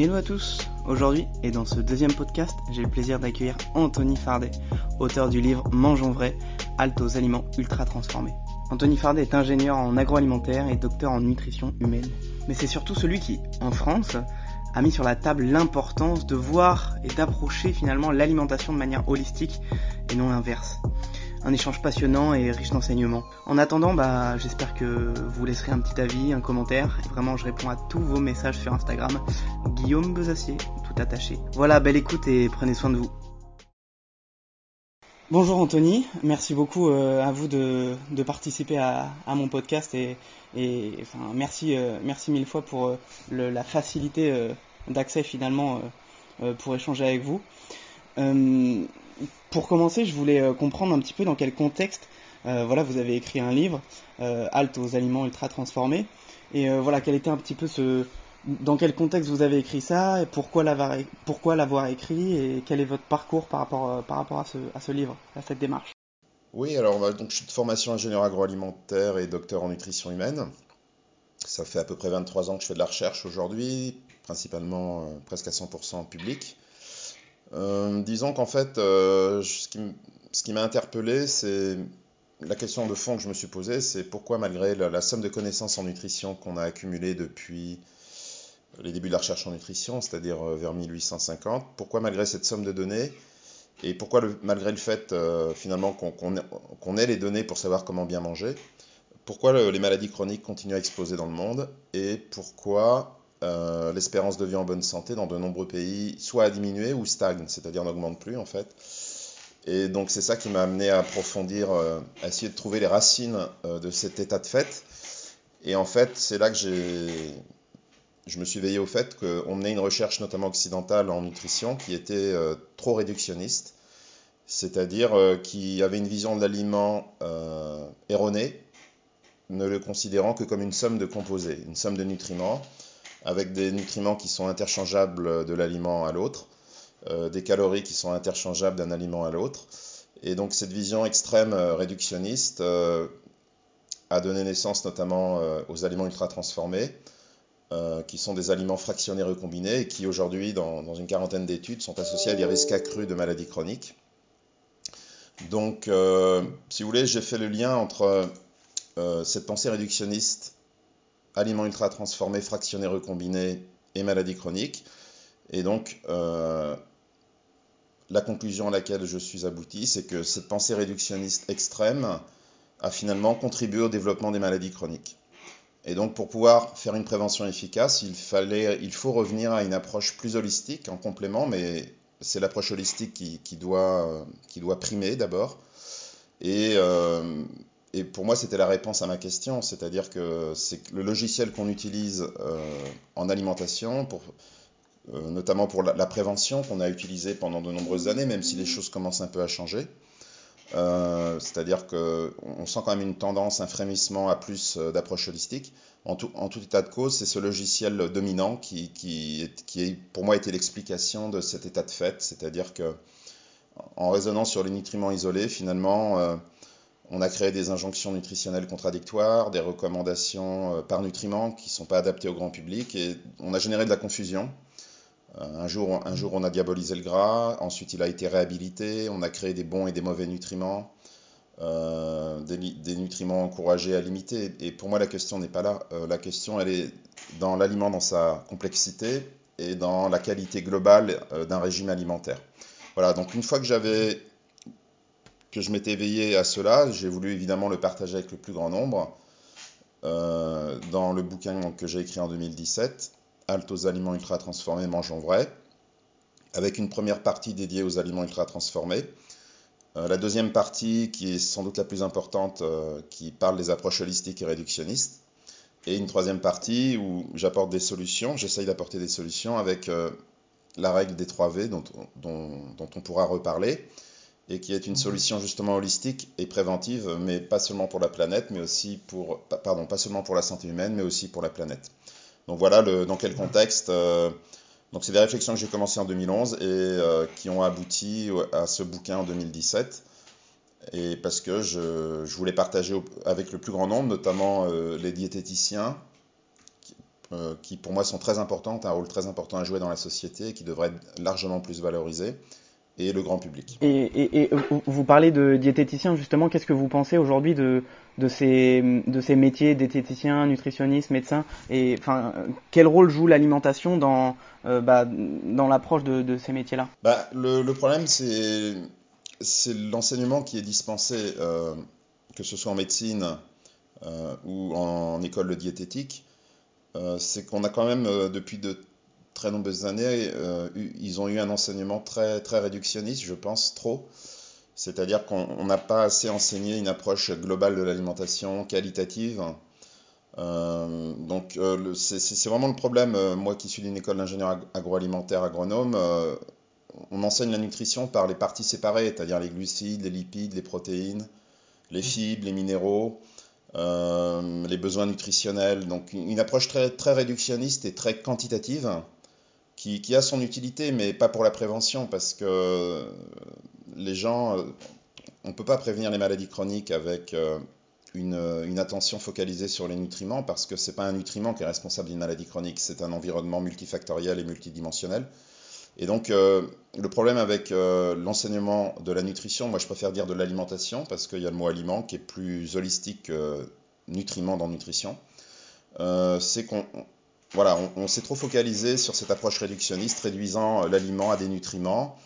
Hello à tous Aujourd'hui, et dans ce deuxième podcast, j'ai le plaisir d'accueillir Anthony Fardet, auteur du livre Mangeons vrai, halte aux aliments ultra transformés. Anthony Fardet est ingénieur en agroalimentaire et docteur en nutrition humaine. Mais c'est surtout celui qui, en France, a mis sur la table l'importance de voir et d'approcher finalement l'alimentation de manière holistique et non l'inverse un échange passionnant et riche d'enseignements. En attendant, bah, j'espère que vous laisserez un petit avis, un commentaire. Vraiment, je réponds à tous vos messages sur Instagram. Guillaume Besacier, tout attaché. Voilà, belle écoute et prenez soin de vous. Bonjour Anthony, merci beaucoup euh, à vous de, participer à, mon podcast et, euh, merci mille fois pour euh, la facilité d'accès finalement pour échanger avec vous pour commencer, je voulais euh, comprendre un petit peu dans quel contexte, euh, voilà, vous avez écrit un livre, euh, Halte aux aliments ultra transformés, et voilà, quel était un petit peu ce, dans quel contexte vous avez écrit ça, et pourquoi l'avoir, écrit, et quel est votre parcours par rapport, par rapport à ce, à ce livre, à cette démarche? Oui, alors bah, donc, je suis de formation ingénieur agroalimentaire et docteur en nutrition humaine. Ça fait à peu près 23 ans que je fais de la recherche aujourd'hui, principalement presque à 100% en public. Euh, disons qu'en fait, euh, ce qui, m'a interpellé, c'est la question de fond que je me suis posée, c'est pourquoi malgré la, somme de connaissances en nutrition qu'on a accumulée depuis les débuts de la recherche en nutrition, c'est-à-dire euh, vers 1850, pourquoi malgré cette somme de données, et pourquoi malgré le fait finalement qu'on qu qu ait les données pour savoir comment bien manger, pourquoi le, les maladies chroniques continuent à exploser dans le monde, et pourquoi euh, l'espérance de vie en bonne santé dans de nombreux pays soit a diminué ou stagne, c'est-à-dire n'augmente plus en fait. Et donc c'est ça qui m'a amené à approfondir, euh, à essayer de trouver les racines euh, de cet état de fait. Et en fait, c'est là que j'ai, je me suis veillé au fait qu'on menait une recherche notamment occidentale en nutrition qui était trop réductionniste, c'est-à-dire qui avait une vision de l'aliment erronée, ne le considérant que comme une somme de composés, une somme de nutriments avec des nutriments qui sont interchangeables de l'aliment à l'autre, euh, des calories qui sont interchangeables d'un aliment à l'autre. Et donc cette vision extrême euh, réductionniste euh, a donné naissance notamment aux aliments ultra transformés, qui sont des aliments fractionnés recombinés et qui aujourd'hui, dans, dans, une quarantaine d'études, sont associés à des risques accrus de maladies chroniques. Donc, si vous voulez, j'ai fait le lien entre cette pensée réductionniste aliments ultra transformés, fractionnés, recombinés et maladies chroniques. Et donc, euh, la conclusion à laquelle je suis abouti, c'est que cette pensée réductionniste extrême a finalement contribué au développement des maladies chroniques. Et donc, pour pouvoir faire une prévention efficace, il, fallait, il faut revenir à une approche plus holistique en complément, mais c'est l'approche holistique qui, doit, qui doit primer d'abord. Et, euh, et pour moi, c'était la réponse à ma question, c'est-à-dire que c'est le logiciel qu'on utilise euh, en alimentation, euh, notamment pour la, prévention qu'on a utilisé pendant de nombreuses années, même si les choses commencent un peu à changer. Euh, c'est-à-dire qu'on sent quand même une tendance, un frémissement à plus d'approche holistique. En tout, état de cause, c'est ce logiciel dominant qui, qui, qui est, pour moi était l'explication de cet état de fait, c'est-à-dire que en raisonnant sur les nutriments isolés, finalement, on a créé des injonctions nutritionnelles contradictoires, des recommandations euh, par nutriments qui ne sont pas adaptées au grand public, et on a généré de la confusion. Euh, un jour, un jour, on a diabolisé le gras, ensuite il a été réhabilité, on a créé des bons et des mauvais nutriments, euh, des, nutriments encouragés à limiter. Et pour moi, la question n'est pas là. La question, elle est dans l'aliment, dans sa complexité et dans la qualité globale d'un régime alimentaire. Voilà, donc une fois que j'avais que je m'étais éveillé à cela, j'ai voulu évidemment le partager avec le plus grand nombre. Euh, dans le bouquin que j'ai écrit en 2017, Halte aux aliments ultra transformés, mangeons vrai, avec une première partie dédiée aux aliments ultra transformés. Euh, la deuxième partie, qui est sans doute la plus importante, euh, qui parle des approches holistiques et réductionnistes. Et une troisième partie où j'apporte des solutions, j'essaye d'apporter des solutions avec la règle des 3 V dont on pourra reparler et qui est une solution justement holistique et préventive, mais pas seulement pour la planète, mais aussi pour, pardon, pas seulement pour la santé humaine, mais aussi pour la planète. Donc voilà le, dans quel contexte. Euh, donc c'est des réflexions que j'ai commencées en 2011 et euh, qui ont abouti à ce bouquin en 2017. Et parce que je, je voulais partager au, avec le plus grand nombre, notamment euh, les diététiciens, qui pour moi sont très importantes, un rôle très important à jouer dans la société, qui devraient être largement plus valorisées et le grand public. Et, vous parlez de diététicien, justement, qu'est-ce que vous pensez aujourd'hui de, de, ces, de ces métiers, diététicien, nutritionniste, médecin Et enfin, quel rôle joue l'alimentation dans, euh, bah, dans l'approche de, de, ces métiers-là? Bah, le, le, problème, c'est, c'est l'enseignement qui est dispensé, euh, que ce soit en médecine euh, ou en, école de diététique. c'est qu'on a quand même, depuis de très nombreuses années, euh, ils ont eu un enseignement très, très réductionniste, je pense, trop. C'est-à-dire qu'on n'a pas assez enseigné une approche globale de l'alimentation, qualitative. Euh, donc euh, c'est vraiment le problème, moi qui suis d'une école d'ingénieur agroalimentaire agronome, on enseigne la nutrition par les parties séparées, c'est-à-dire les glucides, les lipides, les protéines, les fibres, les minéraux. les besoins nutritionnels, donc une approche très, très réductionniste et très quantitative, qui, a son utilité, mais pas pour la prévention, parce que les gens, euh, on ne peut pas prévenir les maladies chroniques avec euh, une, attention focalisée sur les nutriments, parce que ce n'est pas un nutriment qui est responsable d'une maladie chronique, c'est un environnement multifactoriel et multidimensionnel. Et donc, euh, le problème avec l'enseignement de la nutrition, moi je préfère dire de l'alimentation, parce qu'il y a le mot aliment qui est plus holistique que nutriment dans nutrition, c'est qu'on voilà, on, s'est trop focalisé sur cette approche réductionniste, réduisant euh, l'aliment à des nutriments.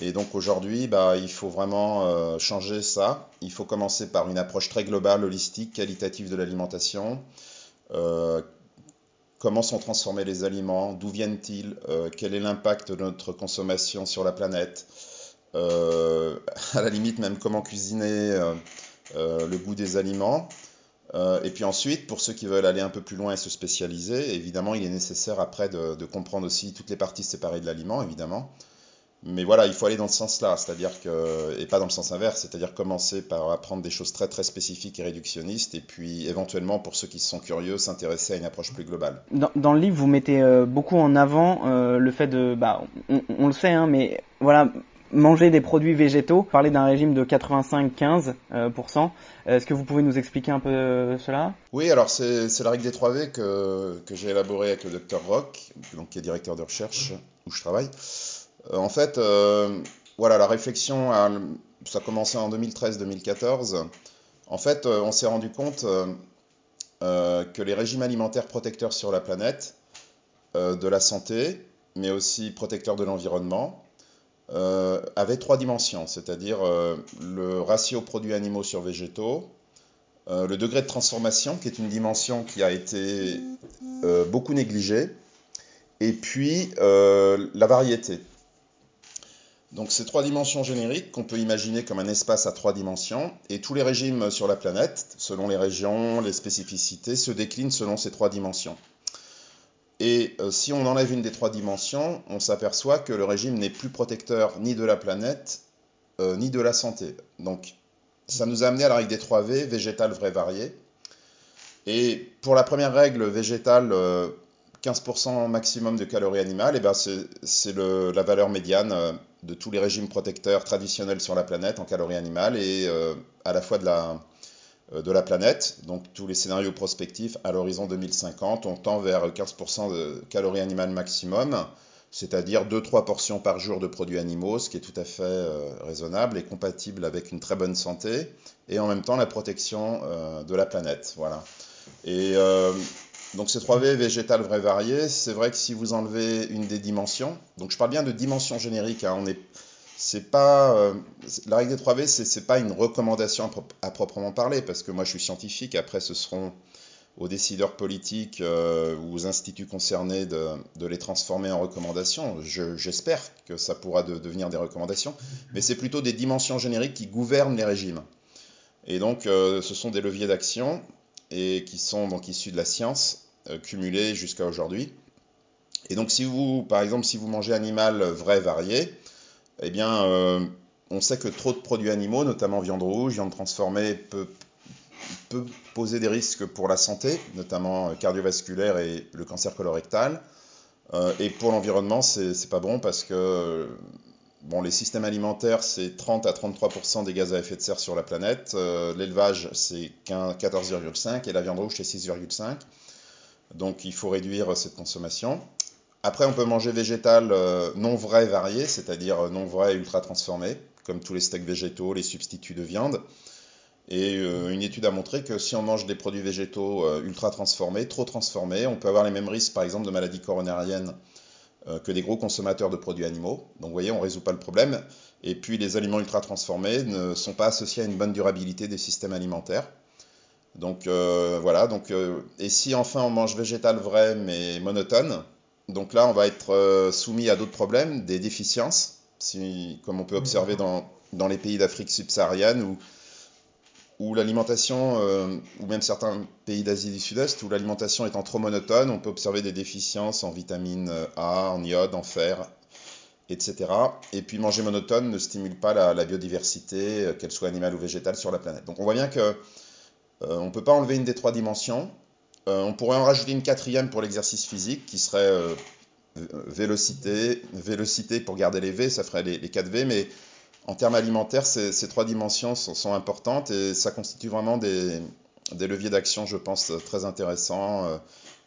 Et donc aujourd'hui, bah, il faut vraiment euh, changer ça. Il faut commencer par une approche très globale, holistique, qualitative de l'alimentation. Euh, comment sont transformés les aliments? D'où viennent-ils? Quel est l'impact de notre consommation sur la planète? À la limite, même comment cuisiner le goût des aliments. Euh, et puis ensuite, pour ceux qui veulent aller un peu plus loin et se spécialiser, évidemment, il est nécessaire après de, comprendre aussi toutes les parties séparées de l'aliment, évidemment. Mais voilà, il faut aller dans ce sens-là, c'est-à-dire que, et pas dans le sens inverse, c'est-à-dire commencer par apprendre des choses très très spécifiques et réductionnistes, et puis éventuellement, pour ceux qui sont curieux, s'intéresser à une approche plus globale. Dans, le livre, vous mettez euh, beaucoup en avant euh, le fait de, bah, on, on le sait, hein, mais voilà, manger des produits végétaux, parler d'un régime de 85-15%. Euh, Est-ce que vous pouvez nous expliquer un peu euh, cela? Oui, alors c'est la règle des 3 V que, que j'ai élaborée avec le docteur Rock, donc, qui est directeur de recherche où je travaille. Euh, en fait, voilà, la réflexion, ça a commencé en 2013-2014. En fait, on s'est rendu compte que les régimes alimentaires protecteurs sur la planète, de la santé, mais aussi protecteurs de l'environnement, euh, avait trois dimensions, c'est-à-dire euh, le ratio produits animaux sur végétaux, euh, le degré de transformation, qui est une dimension qui a été beaucoup négligée, et puis la variété. Donc ces trois dimensions génériques qu'on peut imaginer comme un espace à trois dimensions, et tous les régimes sur la planète, selon les régions, les spécificités, se déclinent selon ces trois dimensions. Et euh, si on enlève une des trois dimensions, on s'aperçoit que le régime n'est plus protecteur ni de la planète, euh, ni de la santé. Donc ça nous a amené à la règle des 3 V, végétal, vrai, varié. Et pour la première règle végétale, 15% euh, maximum de calories animales, eh ben c'est la valeur médiane de tous les régimes protecteurs traditionnels sur la planète en calories animales et à la fois de la, de la planète. Donc tous les scénarios prospectifs à l'horizon 2050, on tend vers 15% de calories animales maximum, c'est-à-dire 2-3 portions par jour de produits animaux, ce qui est tout à fait euh, raisonnable et compatible avec une très bonne santé, et en même temps la protection euh, de la planète. Voilà. Et donc ces 3 V, végétal, vrai, varié, c'est vrai que si vous enlevez une des dimensions, donc je parle bien de dimension générique, hein, on est c'est pas euh, la règle des 3V, c'est pas une recommandation à, proprement parler, parce que moi je suis scientifique. Après, ce seront aux décideurs politiques euh, ou aux instituts concernés de, les transformer en recommandations. J'espère que ça pourra devenir des recommandations, mais c'est plutôt des dimensions génériques qui gouvernent les régimes. Et donc, euh, ce sont des leviers d'action et qui sont donc issus de la science cumulés jusqu'à aujourd'hui. Et donc, si vous, par exemple, si vous mangez animal vrai varié, eh bien, euh, on sait que trop de produits animaux, notamment viande rouge, viande transformée, peut, poser des risques pour la santé, notamment cardiovasculaire et le cancer colorectal. Euh, et pour l'environnement, c'est pas bon parce que bon, les systèmes alimentaires, c'est 30 à 33% des gaz à effet de serre sur la planète. Euh, l'élevage, c'est 14,5 et la viande rouge, c'est 6,5. Donc il faut réduire cette consommation. Après, on peut manger végétal euh, non vrai varié, c'est-à-dire non vrai ultra transformé, comme tous les steaks végétaux, les substituts de viande. Et euh, une étude a montré que si on mange des produits végétaux euh, ultra transformés, trop transformés, on peut avoir les mêmes risques, par exemple, de maladies coronariennes que des gros consommateurs de produits animaux. Donc vous voyez, on ne résout pas le problème. Et puis les aliments ultra transformés ne sont pas associés à une bonne durabilité des systèmes alimentaires. Donc voilà, donc, et si enfin on mange végétal vrai mais monotone, donc là, on va être euh, soumis à d'autres problèmes, des déficiences, comme on peut observer dans, les pays d'Afrique subsaharienne où, où l'alimentation, euh, ou même certains pays d'Asie du Sud-Est, où l'alimentation étant trop monotone, on peut observer des déficiences en vitamine A, en iode, en fer, etc. Et puis manger monotone ne stimule pas la, biodiversité, euh, qu'elle soit animale ou végétale, sur la planète. Donc on voit bien que on ne peut pas enlever une des trois dimensions. Euh, on pourrait en rajouter une quatrième pour l'exercice physique qui serait euh, vélocité, vélocité pour garder les V, ça ferait les, 4 V, mais en termes alimentaires, ces, trois dimensions sont, importantes et ça constitue vraiment des, leviers d'action, je pense, très intéressants, euh,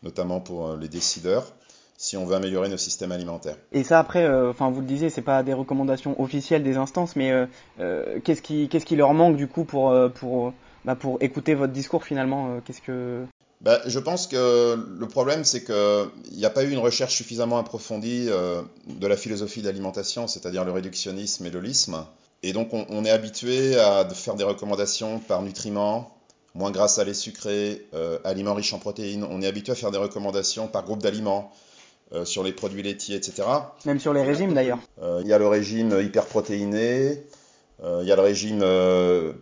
notamment pour les décideurs si on veut améliorer nos systèmes alimentaires. Et ça après, vous le disiez, c'est pas des recommandations officielles des instances, mais qu'est-ce qui leur manque du coup pour pour bah, pour écouter votre discours finalement Qu'est-ce que ben, je pense que le problème, c'est qu'il n'y a pas eu une recherche suffisamment approfondie euh, de la philosophie d'alimentation, c'est-à-dire le réductionnisme et l'holisme. Et donc, on, est habitué à faire des recommandations par nutriments, moins gras, salé, sucré, euh, aliments riches en protéines. On est habitué à faire des recommandations par groupe d'aliments, euh, sur les produits laitiers, etc. Même sur les régimes d'ailleurs. Il y a le régime hyperprotéiné, il y a le régime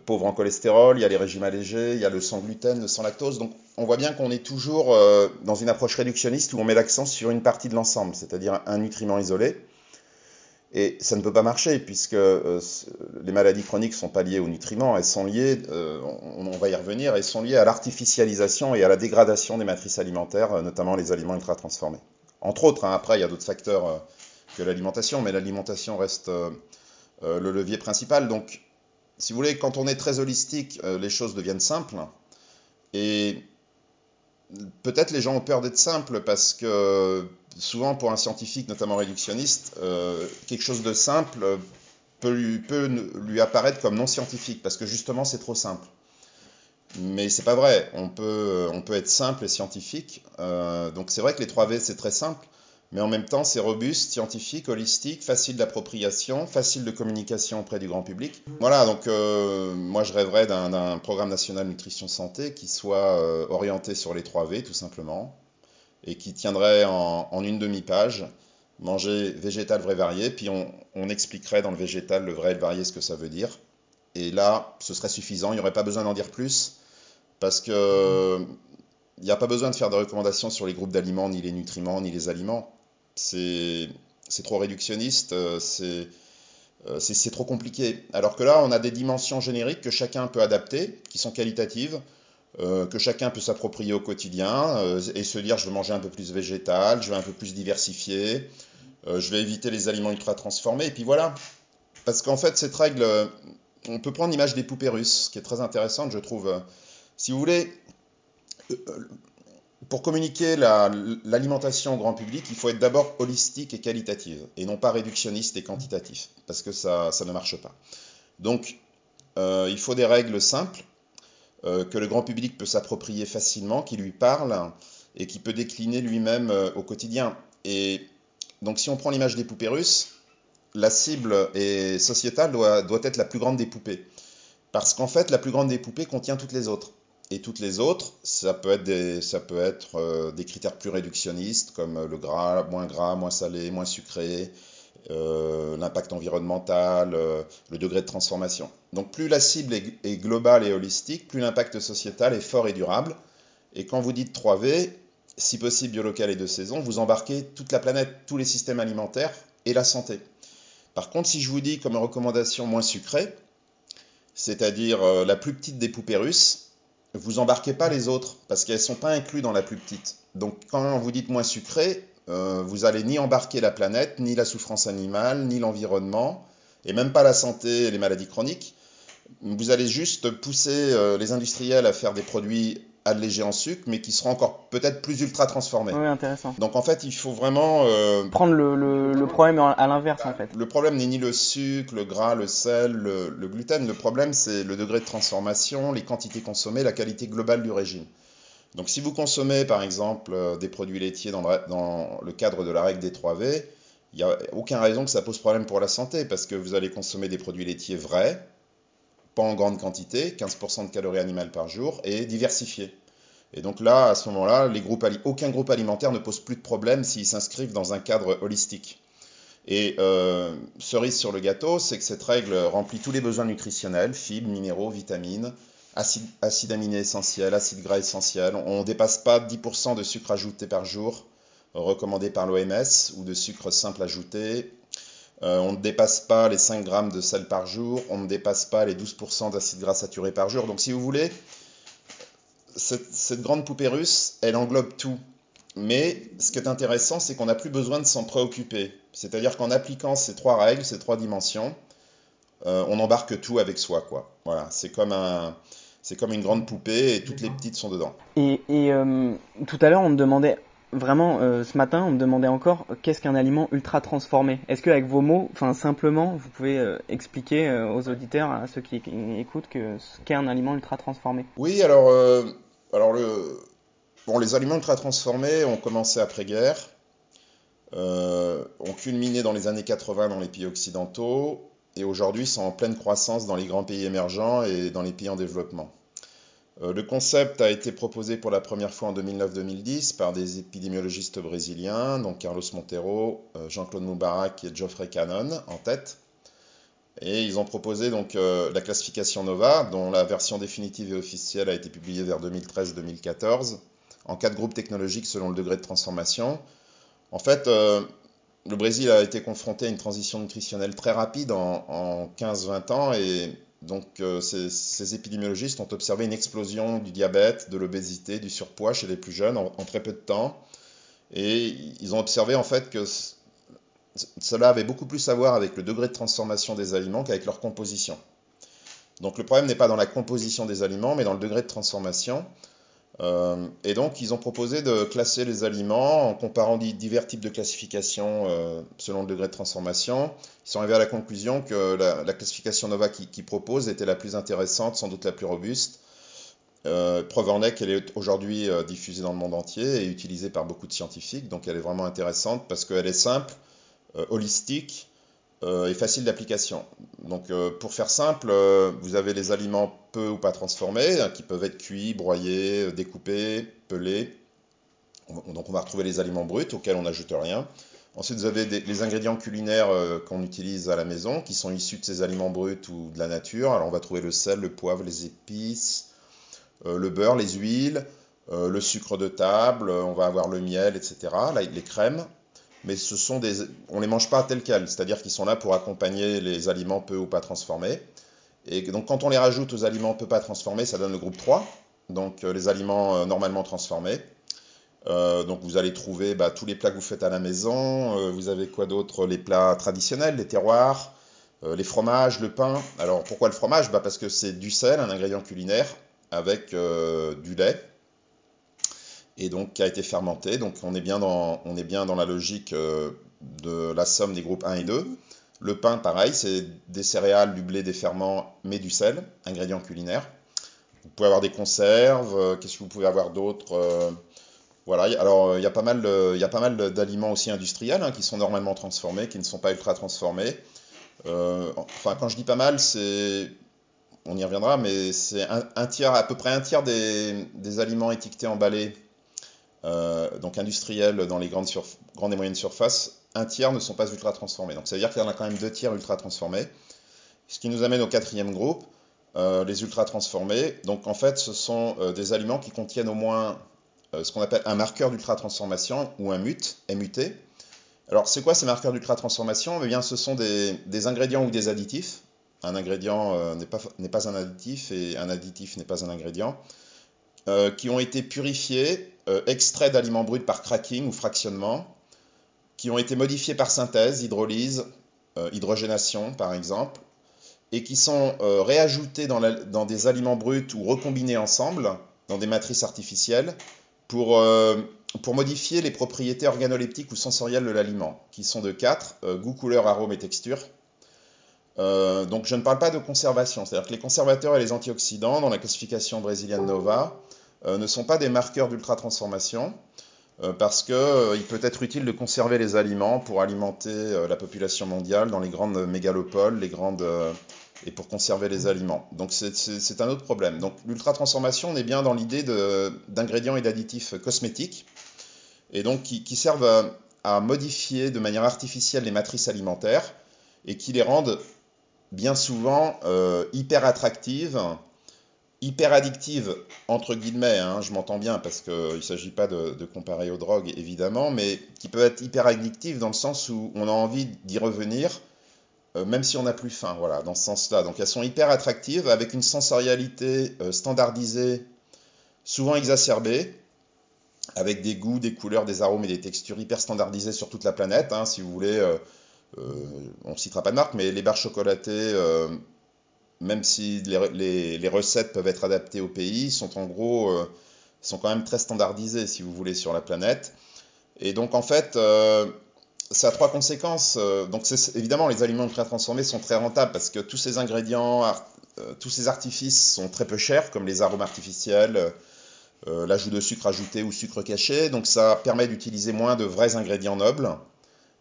pauvre en cholestérol, il y a les régimes allégés, il y a le sans gluten, le sans lactose. Donc on voit bien qu'on est toujours euh, dans une approche réductionniste où on met l'accent sur une partie de l'ensemble, c'est-à-dire un nutriment isolé. Et ça ne peut pas marcher puisque euh, les maladies chroniques ne sont pas liées aux nutriments, elles sont liées, euh, on, va y revenir, elles sont liées à l'artificialisation et à la dégradation des matrices alimentaires, notamment les aliments ultra transformés. Entre autres, hein, après il y a d'autres facteurs que l'alimentation, mais l'alimentation reste le levier principal. Donc, si vous voulez, quand on est très holistique, les choses deviennent simples. Et peut-être les gens ont peur d'être simples parce que souvent pour un scientifique, notamment réductionniste, euh, quelque chose de simple peut lui, peut lui apparaître comme non scientifique parce que justement c'est trop simple. Mais c'est pas vrai, on peut, on peut être simple et scientifique. Euh, donc c'est vrai que les 3 V c'est très simple, mais en même temps c'est robuste, scientifique, holistique, facile d'appropriation, facile de communication auprès du grand public. Voilà, donc euh, moi je rêverais d'un programme national nutrition santé qui soit euh, orienté sur les 3 V tout simplement, et qui tiendrait en, une demi-page, manger végétal vrai varié, puis on, expliquerait dans le végétal le vrai et le varié ce que ça veut dire. Et là, ce serait suffisant, il n'y aurait pas besoin d'en dire plus, parce que... Il n'y a pas besoin de faire de recommandations sur les groupes d'aliments, ni les nutriments, ni les aliments c'est trop réductionniste, euh, euh, c'est trop compliqué. Alors que là, on a des dimensions génériques que chacun peut adapter, qui sont qualitatives, euh, que chacun peut s'approprier au quotidien et se dire je veux manger un peu plus végétal, je vais un peu plus diversifier, je vais éviter les aliments ultra transformés, et puis voilà. Parce qu'en fait, cette règle, on peut prendre l'image des poupées russes, qui est très intéressante, je trouve. Si vous voulez, pour communiquer l'alimentation au grand public, il faut être d'abord holistique et qualitative, et non pas réductionniste et quantitatif, parce que ça, ne marche pas. Donc, euh, il faut des règles simples, euh, que le grand public peut s'approprier facilement, qui lui parlent, et qui peut décliner lui-même euh, au quotidien. Et donc, si on prend l'image des poupées russes, la cible sociétale doit être la plus grande des poupées. Parce qu'en fait, la plus grande des poupées contient toutes les autres. Et toutes les autres, ça peut être des, euh, critères plus réductionnistes comme le gras, moins gras, moins salé, moins sucré, euh, l'impact environnemental, euh, le degré de transformation. Donc plus la cible est, globale et holistique, plus l'impact sociétal est fort et durable. Et quand vous dites 3V, si possible biolocal et de saison, vous embarquez toute la planète, tous les systèmes alimentaires et la santé. Par contre, si je vous dis comme recommandation moins sucrée, c'est-à-dire la plus petite des poupées russes, vous embarquez pas les autres parce qu'elles sont pas incluses dans la plus petite. Donc quand vous dites moins sucré, euh, vous allez ni embarquer la planète, ni la souffrance animale, ni l'environnement, et même pas la santé et les maladies chroniques. Vous allez juste pousser euh, les industriels à faire des produits allégés en sucre, mais qui seront encore peut-être plus ultra transformés. Oui, intéressant. Donc en fait, il faut vraiment euh, prendre le, le, le, problème à l'inverse en fait. Le problème n'est ni le sucre, le gras, le sel, le, le gluten. Le problème, c'est le degré de transformation, les quantités consommées, la qualité globale du régime. Donc si vous consommez par exemple euh, des produits laitiers dans le, dans le cadre de la règle des 3V, il n'y a aucune raison que ça pose problème pour la santé, parce que vous allez consommer des produits laitiers vrais, pas en grande quantité, 15% de calories animales par jour, et diversifiés. Et donc là, à ce moment-là, aucun groupe alimentaire ne pose plus de problème s'ils s'inscrivent dans un cadre holistique. Et euh, cerise sur le gâteau, c'est que cette règle remplit tous les besoins nutritionnels, fibres, minéraux, vitamines, acides acide aminés essentiels, acides gras essentiels. On ne dépasse pas 10% de sucre ajouté par jour, recommandé par l'OMS, ou de sucre simple ajouté. Euh, on ne dépasse pas les 5 grammes de sel par jour, on ne dépasse pas les 12% d'acides gras saturés par jour. Donc si vous voulez, cette, cette, grande poupée russe, elle englobe tout. Mais ce qui est intéressant, c'est qu'on n'a plus besoin de s'en préoccuper. C'est-à-dire qu'en appliquant ces trois règles, ces trois dimensions, euh, on embarque tout avec soi, quoi. Voilà, c'est comme un, c'est comme une grande poupée et toutes les petites sont dedans. Et, et euh, tout à l'heure, on me demandait vraiment euh, ce matin, on me demandait encore qu'est-ce qu'un aliment ultra transformé? Est-ce que avec vos mots, simplement, vous pouvez euh, expliquer euh, aux auditeurs, à ceux qui écoutent, que ce qu'est un aliment ultra transformé? Oui, alors, euh, alors bon, les aliments ultra transformés ont commencé après-guerre, euh, ont culminé dans les années 80 dans les pays occidentaux et aujourd'hui sont en pleine croissance dans les grands pays émergents et dans les pays en développement. Euh, le concept a été proposé pour la première fois en 2009-2010 par des épidémiologistes brésiliens, donc Carlos Monteiro, euh, Jean-Claude Moubarak et Geoffrey Cannon en tête. Et ils ont proposé donc euh, la classification NOVA, dont la version définitive et officielle a été publiée vers 2013-2014, en quatre groupes technologiques selon le degré de transformation. En fait, le Brésil a été confronté à une transition nutritionnelle très rapide en, en 15-20 ans et donc euh, ces, épidémiologistes ont observé une explosion du diabète, de l'obésité, du surpoids chez les plus jeunes en, très peu de temps. Et ils ont observé en fait que cela avait beaucoup plus à voir avec le degré de transformation des aliments qu'avec leur composition. Donc le problème n'est pas dans la composition des aliments, mais dans le degré de transformation. Euh, et donc ils ont proposé de classer les aliments en comparant divers types de classifications euh, selon le degré de transformation. Ils sont arrivés à la conclusion que la, la classification NOVA qui, qui, propose était la plus intéressante, sans doute la plus robuste. Euh, preuve en est qu'elle est aujourd'hui diffusée dans le monde entier et utilisée par beaucoup de scientifiques, donc elle est vraiment intéressante parce qu'elle est simple, holistique euh, et facile d'application. Donc euh, pour faire simple, vous avez les aliments peu ou pas transformés, hein, qui peuvent être cuits, broyés, découpés, pelés. Donc on va retrouver les aliments bruts auxquels on n'ajoute rien. Ensuite, vous avez les ingrédients culinaires euh, qu'on utilise à la maison, qui sont issus de ces aliments bruts ou de la nature. Alors on va trouver le sel, le poivre, les épices, euh, le beurre, les huiles, euh, le sucre de table, on va avoir le miel, etc. Là, les crèmes mais ce sont des, on les mange pas tels quels, c'est-à-dire qu'ils sont là pour accompagner les aliments peu ou pas transformés. Et donc quand on les rajoute aux aliments peu pas transformés, ça donne le groupe 3, donc euh, les aliments euh, normalement transformés. Euh, donc vous allez trouver bah, tous les plats que vous faites à la maison. Vous avez quoi d'autre? Les plats traditionnels, les terroirs, les fromages, le pain. Alors pourquoi le fromage? Bah, Parce que c'est du sel, un ingrédient culinaire, avec du lait et donc qui a été fermenté. Donc on est bien dans, on est bien dans la logique euh, de la somme des groupes 1 et 2. Le pain, pareil, c'est des céréales, du blé, des ferments, mais du sel, ingrédient culinaire. Vous pouvez avoir des conserves, euh, qu'est-ce que vous pouvez avoir d'autre euh, Voilà, alors il y a pas mal, il y a pas mal d'aliments aussi industriels hein, qui sont normalement transformés, qui ne sont pas ultra transformés. Enfin, quand je dis pas mal, c'est on y reviendra, mais c'est un, tiers, à peu près un tiers des, des aliments étiquetés emballés euh, donc industriels dans les grandes, et moyennes surfaces, un tiers ne sont pas ultra transformés. Donc ça veut dire qu'il y en a quand même deux tiers ultra transformés. Ce qui nous amène au quatrième groupe, euh, les ultra transformés. Donc en fait, ce sont euh, des aliments qui contiennent au moins ce qu'on appelle un marqueur d'ultra transformation ou un MUT, MUT. Alors c'est quoi ces marqueurs d'ultra transformation? Eh bien, ce sont des, ingrédients ou des additifs. Un ingrédient n'est pas, un additif et un additif n'est pas un ingrédient. Qui ont été purifiés, euh, extraits d'aliments bruts par cracking ou fractionnement, qui ont été modifiés par synthèse, hydrolyse, euh, hydrogénation par exemple, et qui sont euh, réajoutés dans, des aliments bruts ou recombinés ensemble dans des matrices artificielles pour, euh, modifier les propriétés organoleptiques ou sensorielles de l'aliment, qui sont de quatre euh, goût, couleur, arôme et texture. Donc je ne parle pas de conservation, c'est-à-dire que les conservateurs et les antioxydants dans la classification brésilienne Nova ne sont pas des marqueurs d'ultra-transformation, parce qu'il peut être utile de conserver les aliments pour alimenter la population mondiale dans les grandes mégalopoles, les grandes et pour conserver les aliments. Donc c'est un autre problème. Donc l'ultra-transformation, on est bien dans l'idée d'ingrédients et d'additifs cosmétiques, et donc qui, servent à, modifier de manière artificielle les matrices alimentaires, et qui les rendent bien souvent euh, hyper attractives, hyper addictives, entre guillemets, hein, je m'entends bien, parce qu'il ne s'agit pas de, comparer aux drogues, évidemment, mais qui peuvent être hyper addictives dans le sens où on a envie d'y revenir, euh, même si on n'a plus faim, voilà, dans ce sens-là. Donc elles sont hyper attractives, avec une sensorialité euh, standardisée, souvent exacerbée, avec des goûts, des couleurs, des arômes et des textures hyper standardisées sur toute la planète. Hein, si vous voulez, euh, on ne citera pas de marque, mais les barres chocolatées, même si les, recettes peuvent être adaptées au pays, sont en gros, sont quand même très standardisées, si vous voulez, sur la planète. Et donc en fait, ça a trois conséquences. Euh, donc, évidemment, les aliments ultra transformés sont très rentables parce que tous ces ingrédients, euh, tous ces artifices sont très peu chers, comme les arômes artificiels, euh, l'ajout de sucre ajouté ou sucre caché. Donc, ça permet d'utiliser moins de vrais ingrédients nobles.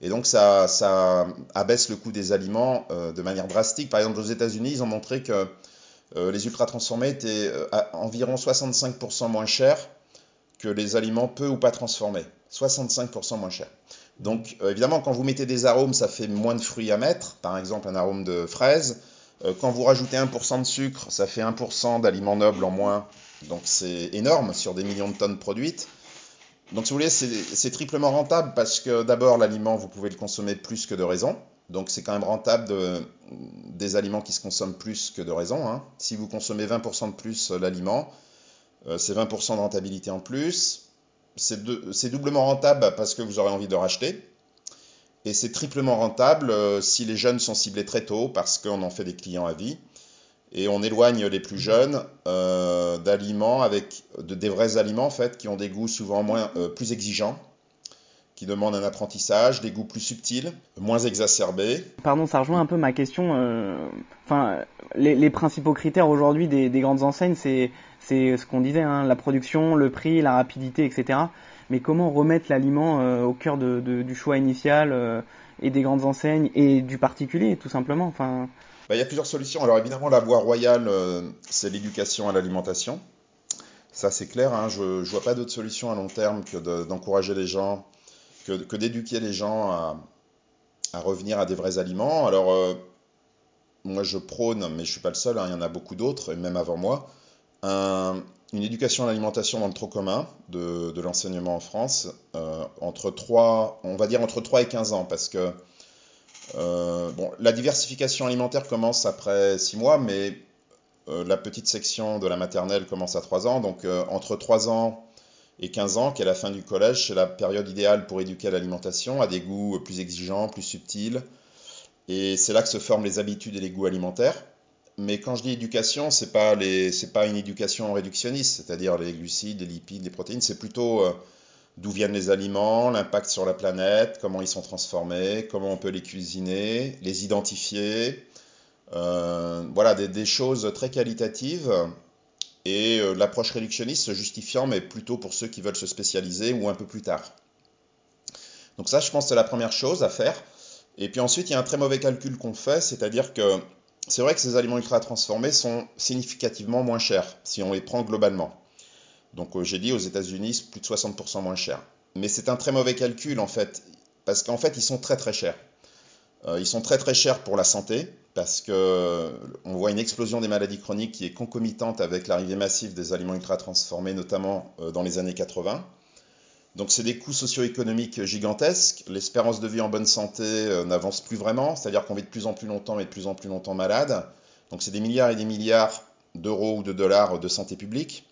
Et donc, ça, abaisse le coût des aliments de manière drastique. Par exemple, aux États-Unis, ils ont montré que les ultra transformés étaient à environ 65% moins chers que les aliments peu ou pas transformés. 65% moins chers. Donc euh, évidemment, quand vous mettez des arômes, ça fait moins de fruits à mettre, par exemple un arôme de fraise. Euh, quand vous rajoutez 1% de sucre, ça fait 1% d'aliments nobles en moins. Donc c'est énorme sur des millions de tonnes produites. Donc si vous voulez, c'est triplement rentable parce que d'abord l'aliment, vous pouvez le consommer plus que de raison. Donc c'est quand même rentable de, des aliments qui se consomment plus que de raison. Hein. Si vous consommez 20% de plus l'aliment, euh, c'est 20% de rentabilité en plus c'est doublement rentable parce que vous aurez envie de racheter. Et c'est triplement rentable euh, si les jeunes sont ciblés très tôt parce qu'on en fait des clients à vie. Et on éloigne les plus jeunes euh, d'aliments avec de, des vrais aliments en fait qui ont des goûts souvent moins euh, plus exigeants, qui demandent un apprentissage, des goûts plus subtils, moins exacerbés. Pardon, ça rejoint un peu ma question. Enfin, les, principaux critères aujourd'hui des, grandes enseignes, c'est ce qu'on disait, hein, la production, le prix, la rapidité, etc. Mais comment remettre l'aliment euh, au cœur du choix initial euh, et des grandes enseignes et du particulier, tout simplement enfin... Bah, il y a plusieurs solutions. Alors évidemment, la voie royale, euh, c'est l'éducation à l'alimentation. Ça, c'est clair. Hein. Je ne vois pas d'autre solution à long terme que d'encourager les gens, que, d'éduquer les gens à, revenir à des vrais aliments. Alors, moi, je prône, mais je ne suis pas le seul, hein, il y en a beaucoup d'autres, et même avant moi, une éducation à l'alimentation dans le trop commun de, de l'enseignement en France, euh, entre 3, on va dire entre 3 et 15 ans, parce que euh, bon, la diversification alimentaire commence après 6 mois, mais euh, la petite section de la maternelle commence à 3 ans, donc entre 3 ans et 15 ans, qui est la fin du collège, c'est la période idéale pour éduquer l'alimentation, à des goûts plus exigeants, plus subtils, et c'est là que se forment les habitudes et les goûts alimentaires. Mais quand je dis éducation, les, c'est pas une éducation réductionniste, c'est-à-dire les glucides, les lipides, les protéines. C'est plutôt euh, d'où viennent les aliments, l'impact sur la planète, comment ils sont transformés, comment on peut les cuisiner, les identifier. Euh, voilà, des, choses très qualitatives et euh, l'approche réductionniste se justifiant, mais plutôt pour ceux qui veulent se spécialiser ou un peu plus tard. Donc ça, je pense, c'est la première chose à faire. Et puis ensuite, il y a un très mauvais calcul qu'on fait, c'est-à-dire que c'est vrai que ces aliments ultra transformés sont significativement moins chers si on les prend globalement. Donc euh, j'ai dit aux États-Unis plus de 60% moins chers. Mais c'est un très mauvais calcul en fait, parce qu'en fait ils sont très très chers. Euh, ils sont très très chers pour la santé, parce que on voit une explosion des maladies chroniques qui est concomitante avec l'arrivée massive des aliments ultra transformés, notamment euh, dans les années 80. Donc c'est des coûts socio-économiques gigantesques. L'espérance de vie en bonne santé euh, n'avance plus vraiment, c'est-à-dire qu'on vit de plus en plus longtemps et de plus en plus longtemps malade. Donc c'est des milliards et des milliards d'euros ou de dollars de santé publique.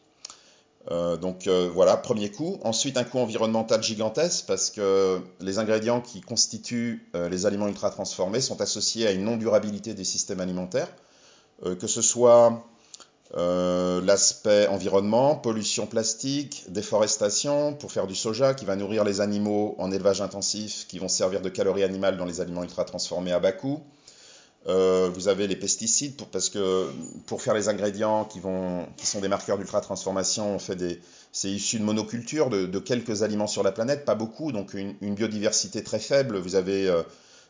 Euh, donc euh, voilà, premier coût. Ensuite, un coût environnemental gigantesque parce que les ingrédients qui constituent les aliments ultra transformés sont associés à une non-durabilité des systèmes alimentaires, que ce soit Euh, l'aspect environnement, pollution plastique, déforestation pour faire du soja qui va nourrir les animaux en élevage intensif, qui vont servir de calories animales dans les aliments ultra transformés à bas coût. Euh, vous avez les pesticides parce que pour faire les ingrédients qui, sont des marqueurs d'ultra transformation, on fait des, c'est issu de monoculture de, quelques aliments sur la planète, pas beaucoup, donc une, biodiversité très faible. Vous avez euh,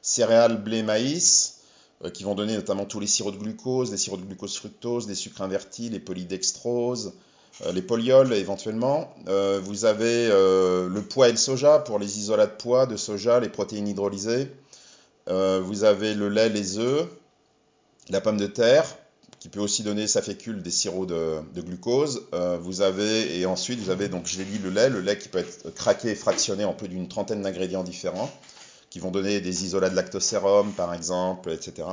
céréales, blé, maïs, euh, qui vont donner notamment tous les sirops de glucose, les sirops de glucose fructose, les sucres invertis, les polydextroses, les polyols éventuellement. Vous avez le pois et le soja pour les isolats de pois, de soja, les protéines hydrolysées. Vous avez le lait, les œufs, la pomme de terre, qui peut aussi donner sa fécule des sirops de, glucose. vous avez, et ensuite vous avez, donc je l'ai dit, le lait, le lait qui peut être craqué et fractionné en plus d'une trentaine d'ingrédients différents qui vont donner des isolats de lactosérum, par exemple, etc.